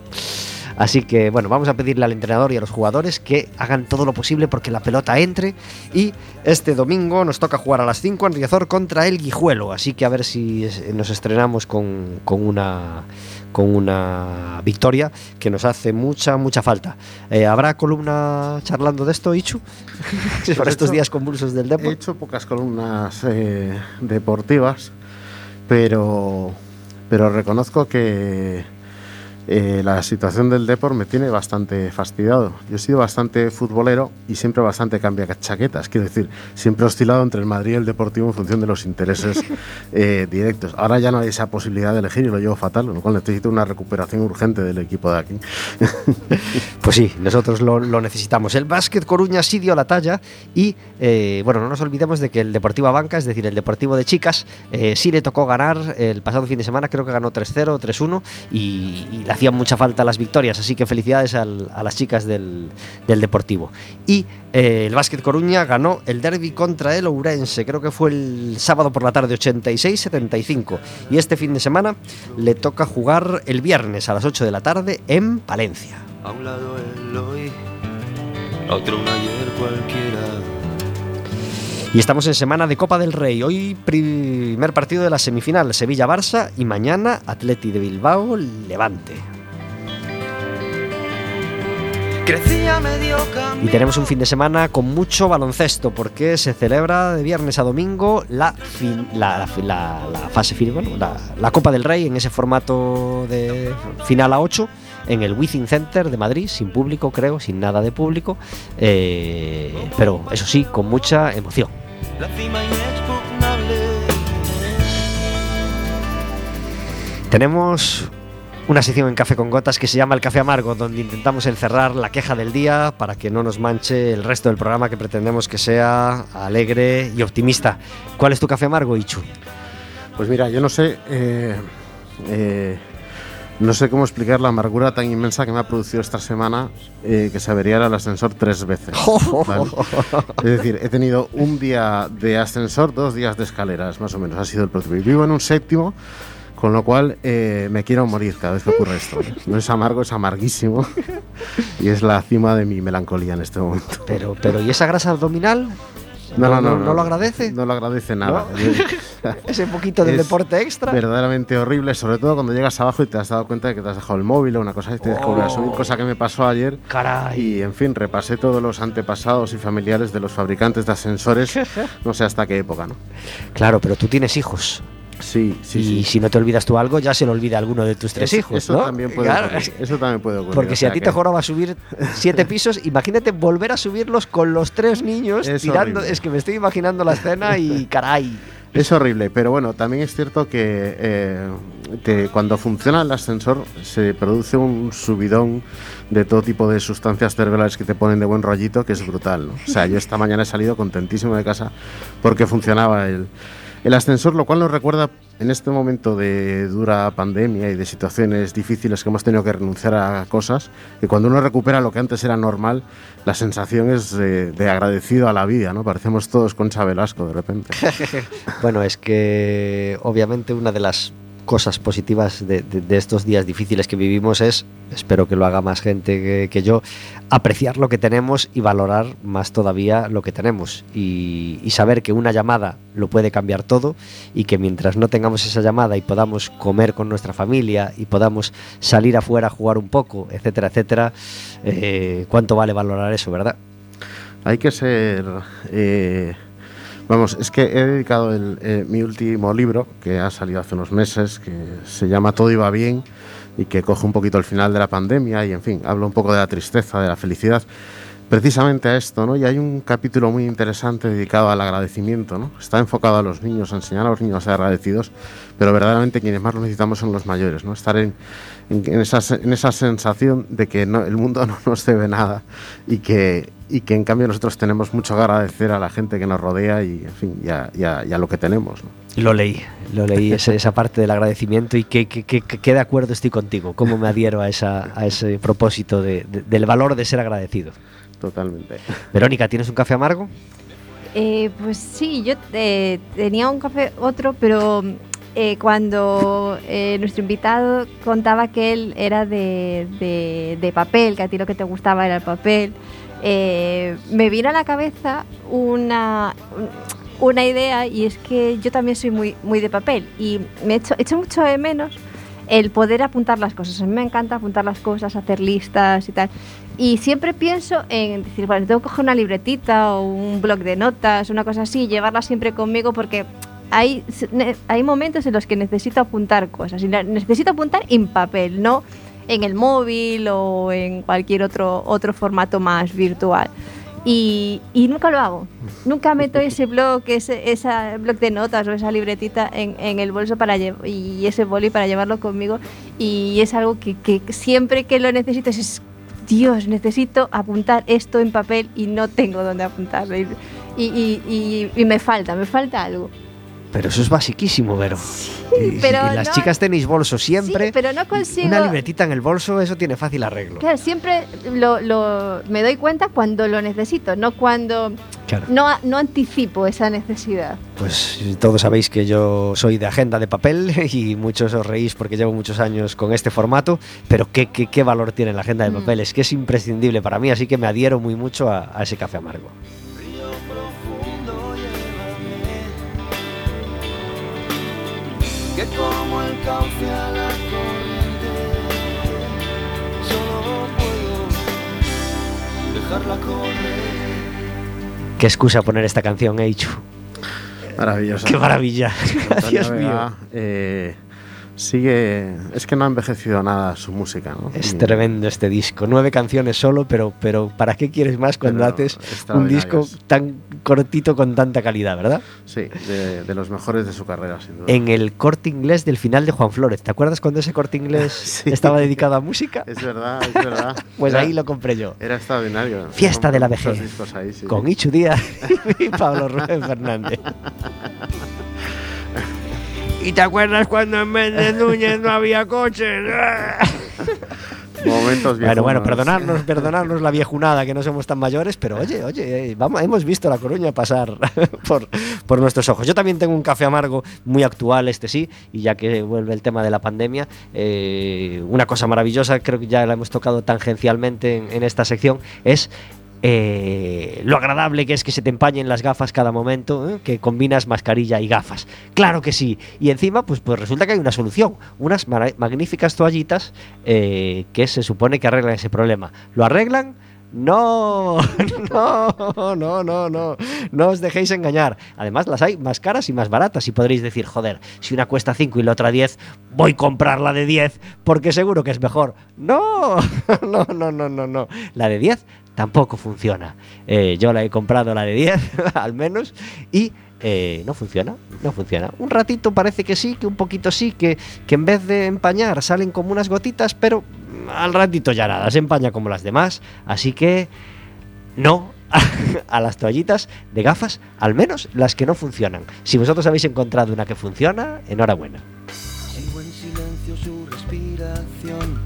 Speaker 3: Así que bueno, vamos a pedirle al entrenador y a los jugadores que hagan todo lo posible porque la pelota entre y este domingo nos toca jugar a las 5 en Riazor contra el Guijuelo, así que a ver si nos estrenamos con, con una con una victoria que nos hace mucha, mucha falta. Eh, ¿Habrá columna charlando de esto, Ichu? Por estos
Speaker 5: hecho,
Speaker 3: días convulsos del
Speaker 5: He
Speaker 3: deporte.
Speaker 5: hecho pocas columnas eh, deportivas, pero, pero reconozco que eh, la situación del deporte me tiene bastante fastidiado. Yo he sido bastante futbolero y siempre bastante cambia chaquetas. Quiero decir, siempre he oscilado entre el Madrid y el Deportivo en función de los intereses eh, directos. Ahora ya no hay esa posibilidad de elegir y lo llevo fatal, lo cual necesito una recuperación urgente del equipo de aquí.
Speaker 3: Pues sí, nosotros lo, lo necesitamos. El Básquet Coruña sí dio la talla y, eh, bueno, no nos olvidemos de que el Deportivo Banca, es decir, el Deportivo de Chicas, eh, sí le tocó ganar el pasado fin de semana, creo que ganó 3-0, 3-1 y, y le hacían mucha falta las victorias, así que felicidades a las chicas del, del Deportivo. Y eh, el Básquet Coruña ganó el derby contra el Ourense, creo que fue el sábado por la tarde 86-75 y este fin de semana le toca jugar el viernes a las 8 de la tarde en Palencia.
Speaker 8: A un lado el otro un ayer cualquiera.
Speaker 3: Y estamos en semana de Copa del Rey. Hoy primer partido de la semifinal Sevilla-Barça y mañana Atleti de Bilbao-Levante. Y tenemos un fin de semana con mucho baloncesto porque se celebra de viernes a domingo la, fin- la, la fi- la- la fase final, bueno, la, Copa del Rey en ese formato de final a 8 en el Wizzing Center de Madrid, sin público creo, sin nada de público, eh, pero eso sí, con mucha emoción.
Speaker 8: La cima inexpugnable.
Speaker 3: Tenemos una sección en Café con Gotas que se llama El Café Amargo, donde intentamos encerrar la queja del día para que no nos manche el resto del programa que pretendemos que sea alegre y optimista. ¿Cuál es tu café amargo, Ichu?
Speaker 5: Pues mira, yo no sé, eh, eh, no sé cómo explicar la amargura tan inmensa que me ha producido esta semana eh, que se averiara el ascensor tres veces. ¿vale? Es decir, he tenido un día de ascensor, dos días de escaleras, más o menos, ha sido el. Y vivo en un séptimo, con lo cual eh, me quiero morir cada vez que ocurre esto. No es amargo, es amarguísimo. y es la cima de mi melancolía en este momento.
Speaker 3: Pero, pero ¿y esa grasa abdominal? ¿No, no lo agradece?
Speaker 5: No lo agradece nada.
Speaker 3: Ese poquito de deporte extra.
Speaker 5: verdaderamente horrible, sobre todo cuando llegas abajo y te has dado cuenta de que te has dejado el móvil o una cosa y tienes que volver a subir, cosa que me pasó ayer.
Speaker 3: Caray.
Speaker 5: Y en fin, repasé todos los antepasados y familiares de los fabricantes de ascensores, no sé hasta qué época, ¿no?
Speaker 3: Claro, pero tú tienes hijos.
Speaker 5: Sí, sí,
Speaker 3: y
Speaker 5: sí.
Speaker 3: si no te olvidas tú algo, ya se lo olvida alguno de tus tres
Speaker 5: Eso-
Speaker 3: hijos,
Speaker 5: eso
Speaker 3: ¿no?
Speaker 5: también puede
Speaker 3: Claro,
Speaker 5: ocurrir, eso también puede ocurrir.
Speaker 3: Porque si a ti
Speaker 5: que-
Speaker 3: te joroba subir siete pisos, imagínate volver a subirlos con los tres niños
Speaker 5: Es
Speaker 3: tirando.
Speaker 5: horrible.
Speaker 3: Es que me estoy imaginando la escena y caray.
Speaker 5: Es horrible, pero bueno, también es cierto que eh, te- cuando funciona el ascensor se produce un subidón de todo tipo de sustancias cerebrales que te ponen de buen rollito, que es brutal. ¿no? O sea, yo esta mañana he salido contentísimo de casa porque funcionaba el, el ascensor, lo cual nos recuerda en este momento de dura pandemia y de situaciones difíciles que hemos tenido que renunciar a cosas, que cuando uno recupera lo que antes era normal, la sensación es de, de agradecido a la vida, ¿no? Parecemos todos Concha Velasco de repente.
Speaker 3: Bueno, es que obviamente una de las cosas positivas de, estos días difíciles que vivimos es, espero que lo haga más gente que, yo, apreciar lo que tenemos y valorar más todavía lo que tenemos. Y, y saber que una llamada lo puede cambiar todo y que mientras no tengamos esa llamada y podamos comer con nuestra familia y podamos salir afuera a jugar un poco, etcétera, etcétera, eh, ¿cuánto vale valorar eso, verdad?
Speaker 5: Hay que ser... eh, vamos, es que he dedicado el, eh, mi último libro, que ha salido hace unos meses, que se llama Todo iba bien y que coge un poquito el final de la pandemia y, en fin, habla un poco de la tristeza, de la felicidad. Precisamente a esto, ¿no? Y hay un capítulo muy interesante dedicado al agradecimiento, ¿no? Está enfocado a los niños, a enseñar a los niños a ser agradecidos, pero verdaderamente quienes más lo necesitamos son los mayores, ¿no? Estar en, en, esa, en esa sensación de que no- el mundo no nos debe nada y que, y que en cambio nosotros tenemos mucho que agradecer a la gente que nos rodea y, en fin, y a, y a- y a lo que tenemos, ¿no?
Speaker 3: Lo leí, lo leí, ese- esa parte del agradecimiento y que, que, que- que de acuerdo estoy contigo, cómo me adhiero a, esa, a ese propósito de- de- del valor de ser agradecido.
Speaker 5: Totalmente.
Speaker 3: Verónica, ¿tienes un café amargo?
Speaker 4: Eh, pues sí, yo eh, tenía un café otro, pero eh, cuando eh, nuestro invitado contaba que él era de, de- de papel, que a ti lo que te gustaba era el papel, eh, me vino a la cabeza una, una idea y es que yo también soy muy, muy de papel y me echo, echo mucho de menos el poder apuntar las cosas. A mí me encanta apuntar las cosas, hacer listas y tal. Y siempre pienso en decir, bueno, tengo que coger una libretita o un blog de notas, una cosa así, llevarla siempre conmigo porque hay, hay momentos en los que necesito apuntar cosas. Y ne- necesito apuntar en papel, no en el móvil o en cualquier otro, otro formato más virtual. Y, y nunca lo hago. Nunca meto ese blog, ese blog de notas o esa libretita en, en el bolso para y ese boli para llevarlo conmigo. Y es algo que, que siempre que lo necesito es, Dios, necesito apuntar esto en papel y no tengo dónde apuntarlo. Y- y- y me falta, me falta algo.
Speaker 3: Pero eso es basiquísimo, Vero. y,
Speaker 4: pero
Speaker 3: y las
Speaker 4: no-
Speaker 3: chicas tenéis bolso siempre.
Speaker 4: Sí, pero no consigo.
Speaker 3: Una libretita en el bolso, eso tiene fácil arreglo.
Speaker 4: Claro, siempre lo, lo- me doy cuenta cuando lo necesito, no cuando
Speaker 3: Claro.
Speaker 4: no, no anticipo esa necesidad.
Speaker 3: Pues todos sabéis que yo soy de agenda de papel y muchos os reís porque llevo muchos años con este formato, pero qué, qué, qué valor tiene la agenda de
Speaker 4: Mm.
Speaker 3: papel, es que es imprescindible para mí, así que me adhiero muy mucho a, a ese café amargo. Qué excusa poner esta canción, Eichu.
Speaker 5: Maravilloso.
Speaker 3: Qué maravilla. Dios mío.
Speaker 5: eh, sigue. Es que no ha envejecido nada su música, ¿no?
Speaker 3: Es tremendo este disco. Nueve canciones solo, pero, pero ¿para qué quieres más cuando
Speaker 5: Pero
Speaker 3: haces un disco tan cortito con tanta calidad, verdad?
Speaker 5: Sí, de, de los mejores de su carrera, sin duda.
Speaker 3: En el corte inglés del final de Juan Flores. ¿Te acuerdas cuando ese corte inglés
Speaker 5: Sí.
Speaker 3: estaba dedicado a música?
Speaker 5: Es verdad, es verdad.
Speaker 3: Pues
Speaker 5: Era-
Speaker 3: ahí lo compré yo.
Speaker 5: Era extraordinario.
Speaker 3: Fiesta de la vejez.
Speaker 5: discos ahí, sí.
Speaker 3: Con Ichu Díaz y Pablo Rubén Fernández. ¿Y te acuerdas cuando en Méndez Núñez no había coches?
Speaker 5: Momentos
Speaker 3: Bueno, bueno,
Speaker 5: viejunos.
Speaker 3: perdonarnos, perdonarnos la viejunada, que no somos tan mayores, pero oye, oye, vamos, hemos visto la Coruña pasar por, por nuestros ojos. Yo también tengo un café amargo muy actual, este sí, y ya que vuelve el tema de la pandemia, eh, una cosa maravillosa, creo que ya la hemos tocado tangencialmente en, en esta sección, es eh, lo agradable que es que se te empañen las gafas cada momento, ¿eh? que combinas mascarilla y gafas. Claro que sí. Y encima, pues, pues resulta que hay una solución. Unas magníficas toallitas eh, que se supone que arreglan ese problema. ¿Lo arreglan? No, no, no, no, no, no os dejéis engañar. Además, las hay más caras y más baratas y podréis decir, joder, si una cuesta 5 y la otra 10, voy a comprar la de 10 porque seguro que es mejor. No, no, no, no, no, no. La de 10 tampoco funciona. Eh, yo la he comprado la de 10, al menos, y eh, no funciona, no funciona. Un ratito parece que sí, que un poquito sí, que, que en vez de empañar salen como unas gotitas, pero mm, al ratito ya nada, se empaña como las demás. Así que no a las toallitas de gafas, al menos las que no funcionan. Si vosotros habéis encontrado una que funciona, enhorabuena.
Speaker 8: Silencio su respiración,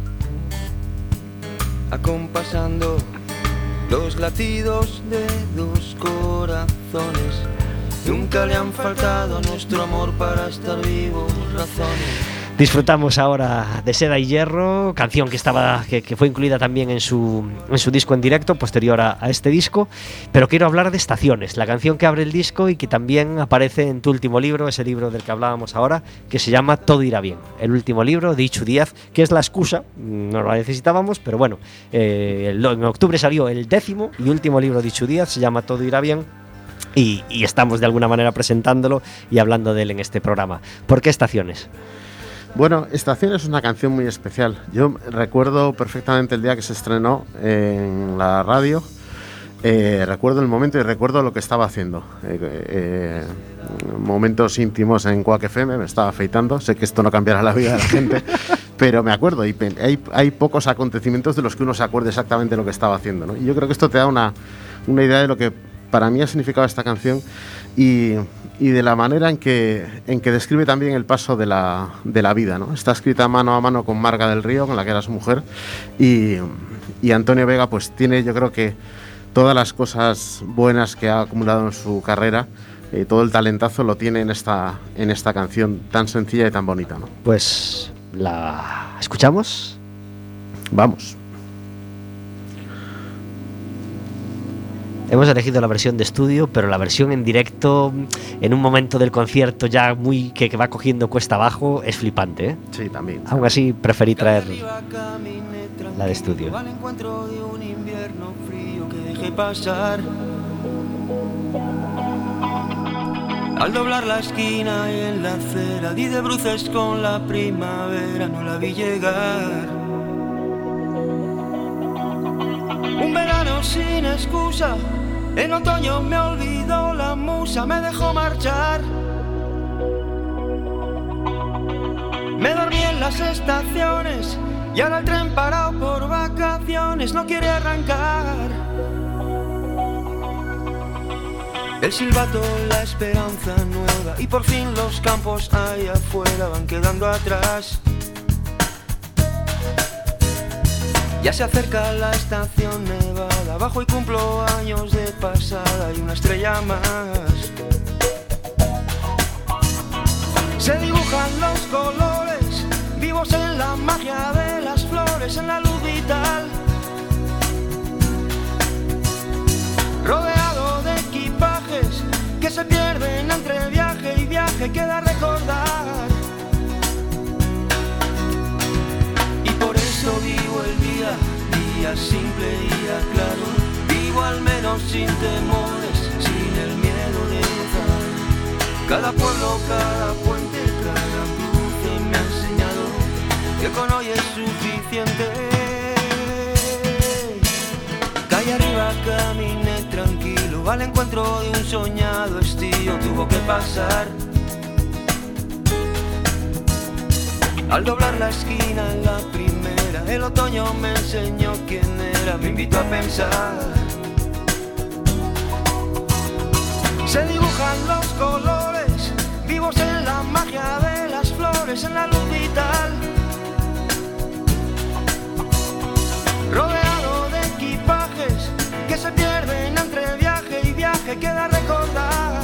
Speaker 8: acompasando Los latidos de dos corazones nunca le han faltado a nuestro amor para estar vivos razones.
Speaker 3: Disfrutamos ahora de Seda y Hierro, canción que estaba que, fue incluida también en su, en su disco en directo posterior a, este disco, pero quiero hablar de Estaciones, la canción que abre el disco y que también aparece en tu último libro, ese libro del que hablábamos ahora, que se llama Todo irá bien, el último libro de Ichu Díaz, que es la excusa, no la necesitábamos, pero bueno, eh, en octubre salió el décimo y último libro de Ichu Díaz, se llama Todo irá bien, y, y estamos de alguna manera presentándolo y hablando de él en este programa. ¿Por qué Estaciones?
Speaker 5: Bueno, Estación es una canción muy especial. Yo recuerdo perfectamente el día que se estrenó en la radio eh, recuerdo el momento y recuerdo lo que estaba haciendo. Eh, eh, momentos íntimos en Quack FM, me estaba afeitando. Sé que esto no cambiará la vida de la gente, pero me acuerdo. Y hay, hay pocos acontecimientos de los que uno se acuerde exactamente lo que estaba haciendo. ¿no? Y yo creo que esto te da una, una idea de lo que para mí ha significado esta canción y, y de la manera en que, en que describe también el paso de la, de la vida. ¿no? Está escrita mano a mano con Marga del Río, con la que era su mujer, y, y Antonio Vega pues tiene yo creo que todas las cosas buenas que ha acumulado en su carrera, eh, todo el talentazo lo tiene en esta, en esta canción tan sencilla y tan bonita. ¿no?
Speaker 3: Pues la escuchamos.
Speaker 5: Vamos.
Speaker 3: Hemos elegido la versión de estudio, pero la versión en directo, en un momento del concierto ya muy que, que va cogiendo cuesta abajo, es flipante. ¿eh?
Speaker 5: Sí, también.
Speaker 3: Aún así, preferí traer la de estudio.
Speaker 8: Al encuentro de un invierno frío que dejé pasar. Al doblar la esquina y en la acera di de bruces con la primavera, no la vi llegar. Verano sin excusa, en otoño me olvidó la musa, me dejó marchar. Me dormí en las estaciones y ahora el tren parado por vacaciones no quiere arrancar. El silbato, la esperanza nueva y por fin los campos allá afuera van quedando atrás. Ya se acerca la estación nevada, bajo y cumplo años de pasada y una estrella más. Se dibujan los colores, vivos en la magia de las flores, en la luz vital. Rodeado de equipajes que se pierden entre viaje y viaje, queda recordar. Día simple, día claro. Vivo al menos sin temores, sin el miedo de gozar. Cada pueblo, cada puente, cada cruce me ha enseñado que con hoy es suficiente. Calle arriba caminé tranquilo al encuentro de un soñado estío tuvo que pasar. Al doblar la esquina en la primera, el otoño me enseñó quién era, me invitó a pensar. Se dibujan los colores, vivos en la magia de las flores, en la luz vital. Rodeado de equipajes que se pierden entre viaje y viaje, queda recordar.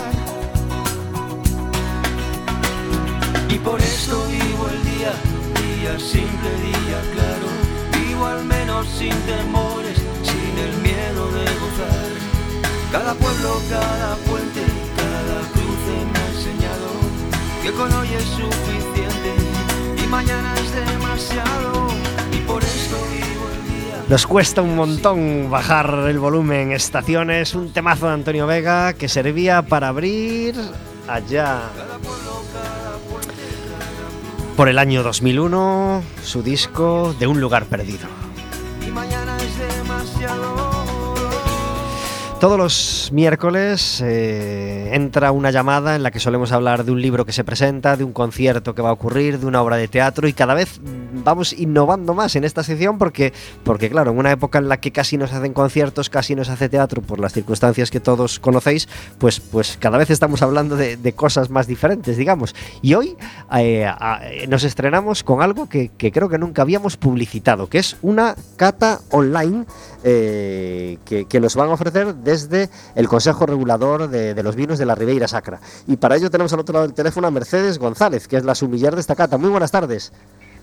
Speaker 8: Y por eso vivo el día, día simple, día claro. Vivo al menos sin temores, sin el miedo de gozar. Cada pueblo, cada puente, cada cruce me ha enseñado que con hoy es suficiente y mañana es demasiado. Y por eso vivo el día.
Speaker 3: Nos cuesta un montón bajar el volumen estaciones. Un temazo de Antonio Vega que servía para abrir allá por el año 2001 su disco De un lugar perdido. Todos los miércoles eh, entra una llamada en la que solemos hablar de un libro que se presenta, de un concierto que va a ocurrir, de una obra de teatro y cada vez vamos innovando más en esta sección porque, porque claro, en una época en la que casi no se hacen conciertos, casi no se hace teatro por las circunstancias que todos conocéis, pues, pues cada vez estamos hablando de, cosas más diferentes, digamos. Y hoy eh, a- nos estrenamos con algo que, que creo que nunca habíamos publicitado, que es una cata online eh, que, que nos van a ofrecer desde el Consejo Regulador de, de los Vinos de la Ribeira Sacra. Y para ello tenemos al otro lado del teléfono a Mercedes González, que es la sumiller de esta cata. Muy buenas tardes.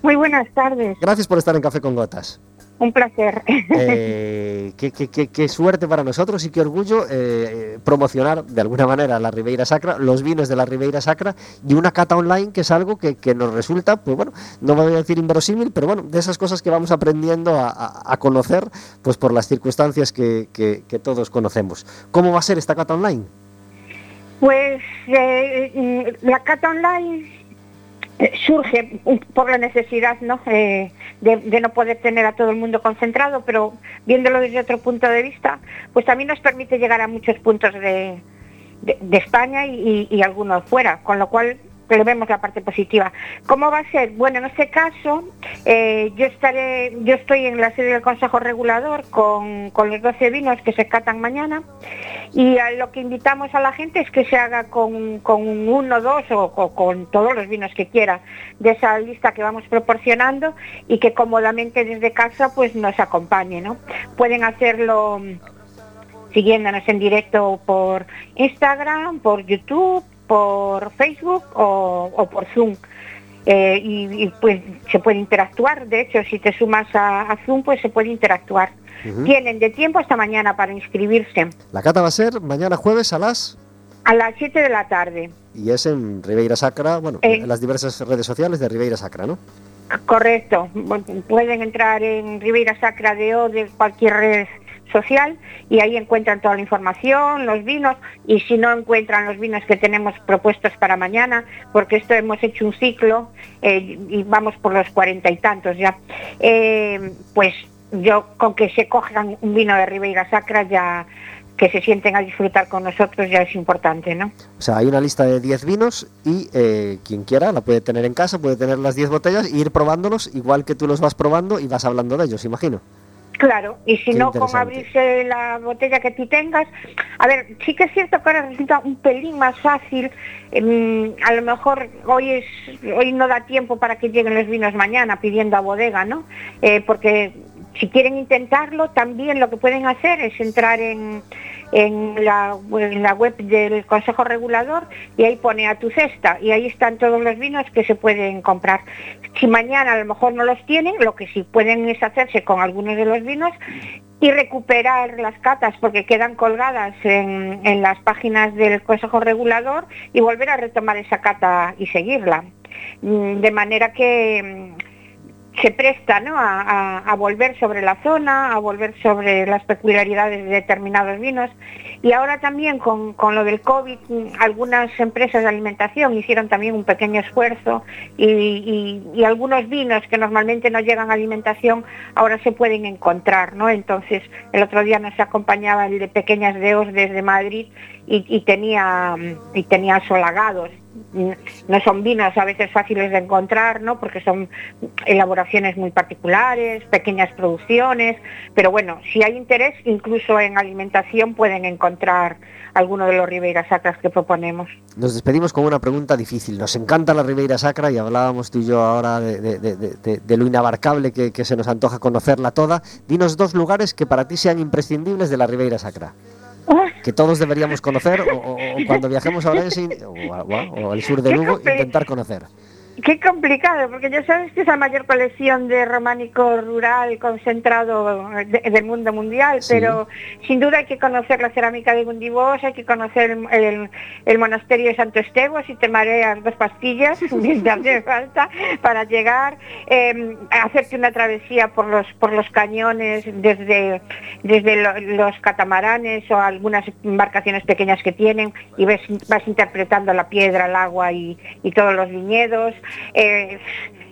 Speaker 9: Muy buenas tardes,
Speaker 3: Gracias por estar en Café con Gotas.
Speaker 9: un placer.
Speaker 3: Eh, qué, qué- qué- qué suerte para nosotros y qué orgullo eh, eh, promocionar de alguna manera la Ribeira Sacra, los vinos de la Ribeira Sacra y una cata online que es algo que, que nos resulta, pues bueno, no voy a decir inverosímil, pero bueno, de esas cosas que vamos aprendiendo a, a- a conocer pues por las circunstancias que, que- que todos conocemos. ¿Cómo va a ser esta cata online?
Speaker 9: Pues eh, mm, la cata online eh, surge por la necesidad ¿no? Eh, de, no poder tener a todo el mundo concentrado, pero viéndolo desde otro punto de vista, pues también nos permite llegar a muchos puntos de, España y, algunos fuera, con lo cual le vemos la parte positiva. ¿Cómo va a ser? Bueno, en este caso, yo estaré, yo estoy en la sede del Consejo Regulador con, con los 12 vinos que se catan mañana y lo que invitamos a la gente es que se haga con, con uno, dos o, con todos los vinos que quiera de esa lista que vamos proporcionando y que cómodamente desde casa pues nos acompañe, ¿no? Pueden hacerlo mm, siguiéndonos en directo por Instagram, por YouTube, por Facebook o por Zoom. Eh, y, y, pues se puede interactuar, de hecho si te sumas a, a Zoom pues se puede interactuar. Tienen de tiempo hasta mañana para inscribirse,
Speaker 3: La cata va a ser mañana jueves a las...
Speaker 9: a las 7 de la tarde.
Speaker 3: Y es en Ribeira Sacra, bueno,
Speaker 9: Eh.
Speaker 3: en las diversas redes sociales de Ribeira Sacra, ¿no?
Speaker 9: Correcto. Pueden entrar en Ribeira Sacra de O de cualquier red social y ahí encuentran toda la información, los vinos y si no encuentran los vinos que tenemos propuestos para mañana, porque esto hemos hecho un ciclo eh, y vamos por los cuarenta y tantos ya, eh, pues yo con que se cojan un vino de Ribeira Sacra ya que se sienten a disfrutar con nosotros ya es importante, ¿no?
Speaker 3: O sea, hay una lista de 10 vinos y eh, quien quiera la puede tener en casa, puede tener las 10 botellas e ir probándolos igual que tú los vas probando y vas hablando de ellos, imagino.
Speaker 9: Claro, y si
Speaker 3: Qué
Speaker 9: no, con abrirse la botella que tú tengas. A ver, sí que es cierto que ahora resulta un pelín más fácil. em, a lo mejor hoy es hoy no da tiempo para que lleguen los vinos mañana pidiendo a bodega, ¿no? Eh, porque si quieren intentarlo, también lo que pueden hacer es entrar en, en, la, web del Consejo Regulador y ahí pone a tu cesta y ahí están todos los vinos que se pueden comprar. Si mañana a lo mejor no los tienen, lo que sí pueden es hacerse con algunos de los vinos y recuperar las catas porque quedan colgadas en, en las páginas del Consejo Regulador y volver a retomar esa cata y seguirla. Mm, De manera que mm, se presta ¿no? a, volver sobre la zona, a volver sobre las peculiaridades de determinados vinos. Y ahora también con, con lo del COVID, algunas empresas de alimentación hicieron también un pequeño esfuerzo y, y- algunos vinos que normalmente no llegan a alimentación ahora se pueden encontrar. ¿no? Entonces, el otro día nos acompañaba el de Pequeñas Deos desde Madrid y, y tenía, y tenía solagados no son vinos a veces fáciles de encontrar, ¿no? Porque son elaboraciones muy particulares, pequeñas producciones, pero bueno, si hay interés, incluso en alimentación pueden encontrar alguno de los Ribeira Sacras que proponemos.
Speaker 3: Nos despedimos con una pregunta difícil. Nos encanta la Ribeira Sacra y hablábamos tú y yo ahora de, lo inabarcable que, que se nos antoja conocerla toda. Dinos dos lugares que para ti sean imprescindibles de la Ribeira Sacra. Que todos deberíamos conocer o, o- o cuando viajemos a Orense o, o al sur de Lugo, intentar conocer.
Speaker 9: Qué complicado, porque ya sabes que es la mayor colección de románico rural concentrado de- del mundo mundial,
Speaker 3: Sí.
Speaker 9: pero sin duda hay que conocer la cerámica de Gundibos, hay que conocer el, el- el monasterio de Santo Esteban, si te mareas dos pastillas, te hace falta para llegar, eh, hacerte una travesía por los por los cañones desde desde lo- los catamaranes o algunas embarcaciones pequeñas que tienen y ves vas interpretando la piedra, el agua y, y todos los viñedos. Eh,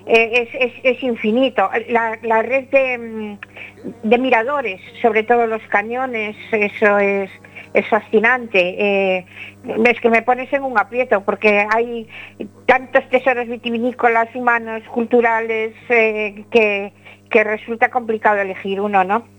Speaker 9: eh, es, es- infinito. La, la red de, mm, de miradores, sobre todo los cañones, eso es, es fascinante. Eh, es que me pones en un aprieto porque hay tantos tesoros vitivinícolas, humanos, culturales, que, que resulta complicado elegir uno, ¿no?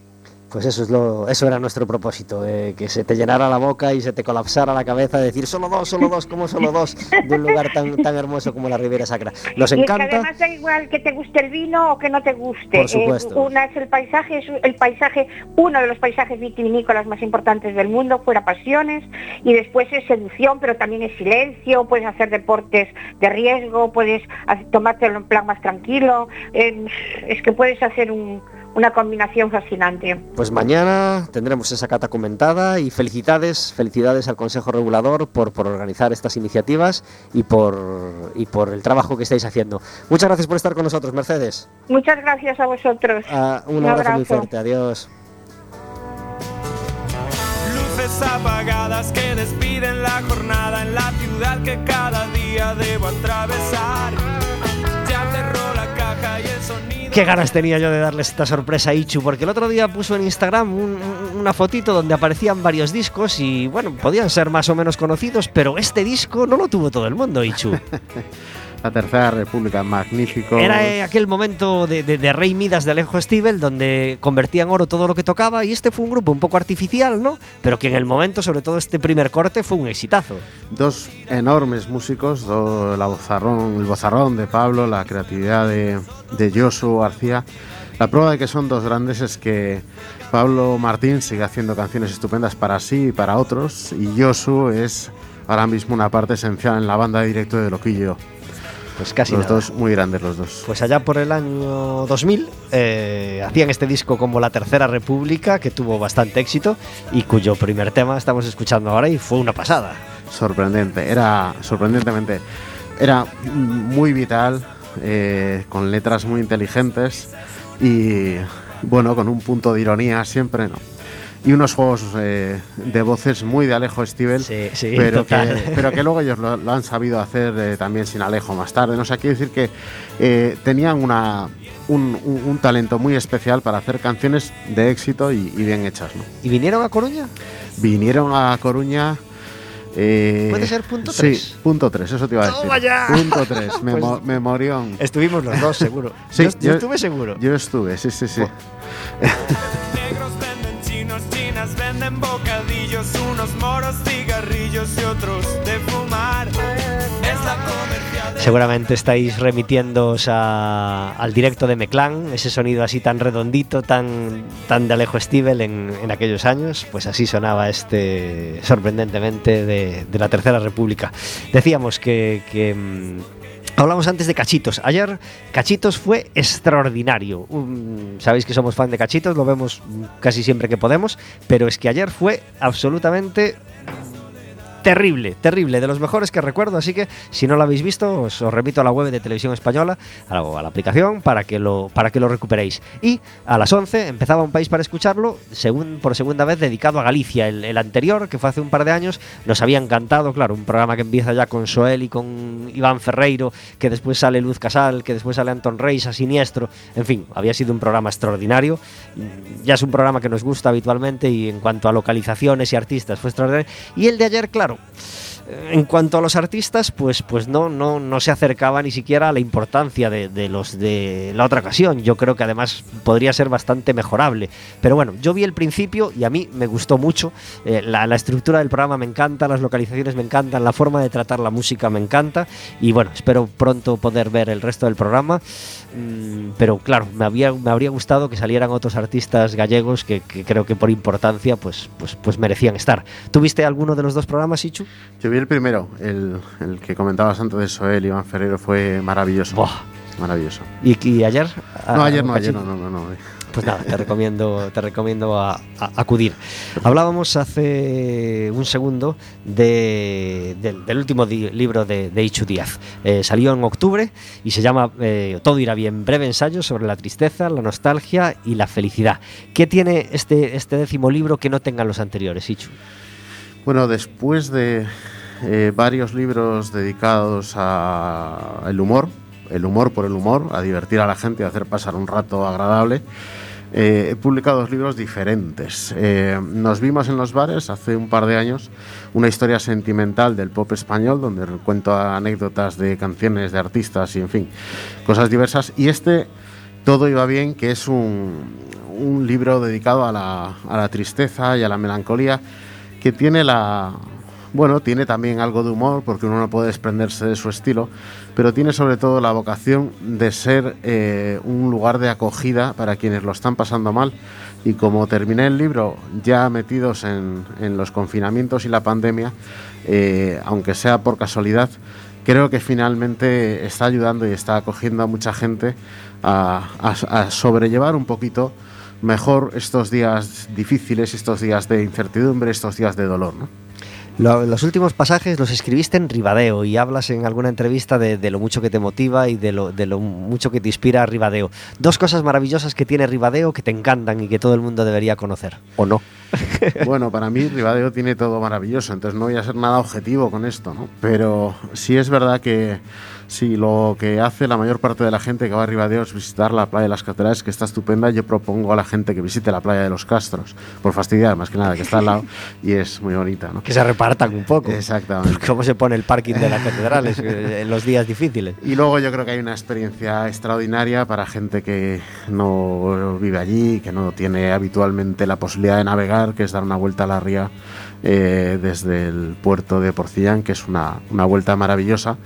Speaker 3: Pues eso es lo, eso era nuestro propósito, eh, que se te llenara la boca y se te colapsara la cabeza de decir solo dos, solo dos, como solo dos, de un lugar tan, tan hermoso como la Ribeira Sacra. Nos
Speaker 9: Y es que
Speaker 3: encanta.
Speaker 9: además da igual que te guste el vino o que no te guste.
Speaker 3: Por supuesto.
Speaker 9: Eh, una es el paisaje, es el paisaje, uno de los paisajes vitivinícolas más importantes del mundo, fuera pasiones, y después es seducción, pero también es silencio, puedes hacer deportes de riesgo, puedes tomártelo en plan más tranquilo, eh, es que puedes hacer un- una combinación fascinante.
Speaker 3: Pues mañana tendremos esa cata comentada y felicidades, felicidades al Consejo Regulador por, por organizar estas iniciativas y por, y por el trabajo que estáis haciendo. Muchas gracias por estar con nosotros, Mercedes.
Speaker 9: Muchas gracias a vosotros.
Speaker 3: Ah, un,
Speaker 9: Un
Speaker 3: abrazo muy fuerte, adiós.
Speaker 8: Luces apagadas que despiden la jornada en la ciudad que cada día debo atravesar. baja y el sonido.
Speaker 3: Qué ganas tenía yo de darles esta sorpresa a Ichu, porque el otro día puso en Instagram un- una fotito donde aparecían varios discos y, bueno, podían ser más o menos conocidos, pero este disco no lo tuvo todo el mundo, Ichu.
Speaker 5: La Tercera República, magnífico.
Speaker 3: Era eh, aquel momento de, de- de Rey Midas de Alejo Stivel, donde convertía en oro todo lo que tocaba, y este fue un grupo un poco artificial, ¿no? Pero que en el momento, sobre todo este primer corte, fue un exitazo.
Speaker 5: Dos enormes músicos, do- la bozarrón, el bozarrón de Pablo, la creatividad de, de Josu García. La prueba de que son dos grandes es que Pablo Martín sigue haciendo canciones estupendas para sí y para otros, y Josu es ahora mismo una parte esencial en la banda de directo de Loquillo.
Speaker 3: Pues casi
Speaker 5: los
Speaker 3: nada.
Speaker 5: dos muy grandes los dos.
Speaker 3: Pues allá por el año 2000 eh, hacían este disco como La Tercera República, que tuvo bastante éxito y cuyo primer tema estamos escuchando ahora y fue una pasada.
Speaker 5: sorprendente, era sorprendentemente, era muy vital, eh, con letras muy inteligentes y bueno, con un punto de ironía siempre, ¿no? Y unos juegos eh, de voces muy de Alejo Stivel,
Speaker 3: Sí, sí,
Speaker 5: pero, que, pero que luego ellos lo, lo han sabido hacer eh, también sin Alejo más tarde. No sé, quiere decir que eh, tenían una, un, un- un talento muy especial para hacer canciones de éxito y, y bien hechas. ¿no?
Speaker 3: ¿Y vinieron a Coruña?
Speaker 5: Vinieron a Coruña. eh,
Speaker 3: ¿Puede ser punto
Speaker 5: Sí,
Speaker 3: tres?
Speaker 5: punto 3, eso te iba a decir.
Speaker 3: ¡Toma ya!
Speaker 5: Punto 3,
Speaker 3: Pues-
Speaker 5: memorión.
Speaker 3: Estuvimos los dos, seguro.
Speaker 5: Sí,
Speaker 3: yo, yo estuve seguro.
Speaker 5: Yo estuve, sí, sí, sí.
Speaker 8: venden bocadillos, unos moros cigarrillos y otros de fumar.
Speaker 3: Seguramente estáis remitiéndoos a- al directo de Meclán, ese sonido así tan redondito, tan, tan de Alejo Stivel en, aquellos años. Pues así sonaba este sorprendentemente de, la Tercera República. Decíamos que. que, mm, Hablamos antes de Cachitos. Ayer Cachitos fue extraordinario. Sabéis que somos fan de Cachitos, lo vemos casi siempre que podemos, pero es que ayer fue absolutamente terrible, terrible, de los mejores que recuerdo. Así que si no lo habéis visto, os, os remito a la web de Televisión Española, a la, a la aplicación, para que, lo, para que lo recuperéis. Y a las 11 empezaba Un País para Escucharlo, según, por segunda vez dedicado a Galicia. El, anterior, que fue hace un par de años, nos había encantado, claro, un programa que empieza ya con Soel y con Iván Ferreiro, que después sale Luz Casal, que después sale Anton Reis a Siniestro. En fin, había sido un programa extraordinario. Ya es un programa que nos gusta habitualmente y en cuanto a localizaciones y artistas fue extraordinario. Y el de ayer, claro, Tchau. En cuanto a los artistas, pues, pues no, no, no se acercaba ni siquiera a la importancia de, de los de la otra ocasión. Yo creo que además podría ser bastante mejorable. Pero bueno, yo vi el principio y a mí me gustó mucho. Eh, la, la estructura del programa me encanta, las localizaciones me encantan, la forma de tratar la música me encanta. Y bueno, espero pronto poder ver el resto del programa. Mm, pero claro, me, había, me habría gustado que salieran otros artistas gallegos que, que creo que por importancia pues, pues, pues merecían estar. ¿Tuviste alguno de los dos programas, Ichu?
Speaker 5: Yo vi el primero, el, el que comentabas antes de Soel, Iván Ferrero, fue maravilloso.
Speaker 3: Buah.
Speaker 5: Maravilloso.
Speaker 3: ¿Y, y ayer?
Speaker 5: No, ayer no, ayer no, no, no. no.
Speaker 3: Pues nada, te recomiendo, te recomiendo a, a- acudir. Hablábamos hace un segundo de- del, del último di- libro de, de Ichu Díaz. Eh, salió en octubre y se llama eh, Todo irá bien, breve ensayo sobre la tristeza, la nostalgia y la felicidad. ¿Qué tiene este, este décimo libro que no tengan los anteriores, Ichu?
Speaker 5: Bueno, después de eh, varios libros dedicados al humor, el humor por el humor, a divertir a la gente a hacer pasar un rato agradable, eh, he publicado dos libros diferentes. Eh, nos vimos en los bares hace un par de años una historia sentimental del pop español, donde cuento anécdotas de canciones, de artistas y, en fin, cosas diversas. Y este, Todo iba bien, que es un, un libro dedicado a la, a la tristeza y a la melancolía, que tiene la... Bueno, tiene también algo de humor, porque uno no puede desprenderse de su estilo, pero tiene sobre todo la vocación de ser eh, un lugar de acogida para quienes lo están pasando mal. Y como terminé el libro ya metidos en, los confinamientos y la pandemia, eh, aunque sea por casualidad, creo que finalmente está ayudando y está acogiendo a mucha gente a sobrellevar un poquito mejor estos días difíciles, estos días de incertidumbre, estos días de dolor. ¿no?
Speaker 3: Lo- los últimos pasajes los escribiste en Ribadeo y hablas en alguna entrevista de, de lo mucho que te motiva y de lo, de lo mucho que te inspira Ribadeo. Dos cosas maravillosas que tiene Ribadeo que te encantan y que todo el mundo debería conocer, ¿o no?
Speaker 5: Bueno, para mí Ribadeo tiene todo maravilloso, entonces no voy a ser nada objetivo con esto, ¿no? Pero sí es verdad que Sí, lo que hace la mayor parte de la gente que va a Ribadeo es visitar la playa de las Catedrales, que está estupenda. Yo propongo a la gente que visite la playa de los Castros, por fastidiar más que nada, que está al lado y es muy bonita, ¿no?
Speaker 3: Que se repartan un poco.
Speaker 5: Exactamente.
Speaker 3: ¿Cómo se pone el parking de las catedrales eh, en los días difíciles?
Speaker 5: Y luego yo creo que hay una experiencia extraordinaria para gente que no vive allí, que no tiene habitualmente la posibilidad de navegar, que es dar una vuelta a la ría eh, desde el puerto de Porcillán, que es una, una vuelta maravillosa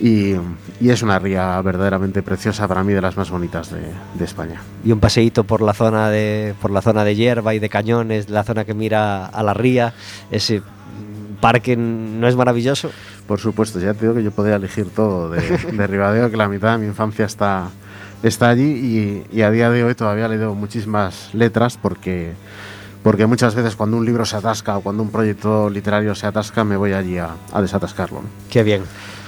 Speaker 5: y, y es una ría verdaderamente preciosa, para mí de las más bonitas de, de España.
Speaker 3: Y un paseíto por la zona de por la zona de hierba y de cañones, la zona que mira a la ría, ese parque no es maravilloso.
Speaker 5: Por supuesto, ya te digo que yo podría elegir todo de, de Ribadeo, que la mitad de mi infancia está, está allí y, y a día de hoy todavía le doy muchísimas letras porque, porque muchas veces cuando un libro se atasca o cuando un proyecto literario se atasca me voy allí a, a desatascarlo. ¿no?
Speaker 3: Qué bien.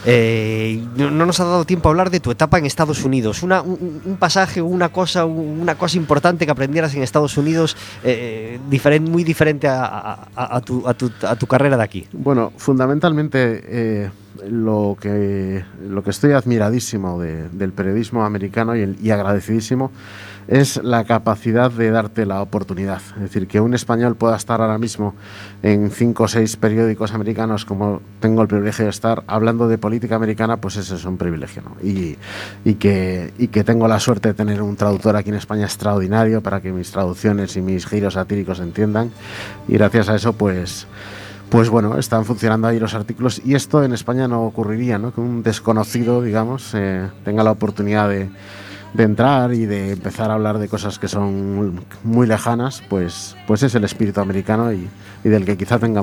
Speaker 3: Eh, no, no nos ha dado tiempo a hablar de tu etapa en Estados Unidos. Un, un pasaje, una cosa, una cosa importante que aprendieras en Estados Unidos, eh, muy diferente a, tu, carrera de aquí.
Speaker 5: Bueno, fundamentalmente eh, lo, que, lo que estoy admiradísimo de- del periodismo americano y agradecidísimo es la capacidad de darte la oportunidad. Es decir, que un español pueda estar ahora mismo en cinco o seis periódicos americanos, como tengo el privilegio de estar, hablando de política americana, pues ese es un privilegio. y que tengo la suerte de tener un traductor aquí en España extraordinario para que mis traducciones y mis giros satíricos se entiendan. Y gracias a eso, pues pues bueno, están funcionando ahí los artículos y esto en España no ocurriría, ¿no? Que un desconocido, digamos, eh, tenga la oportunidad de, de entrar y de empezar a hablar de cosas que son muy lejanas, pues, pues es el espíritu americano y, y del que quizá tenga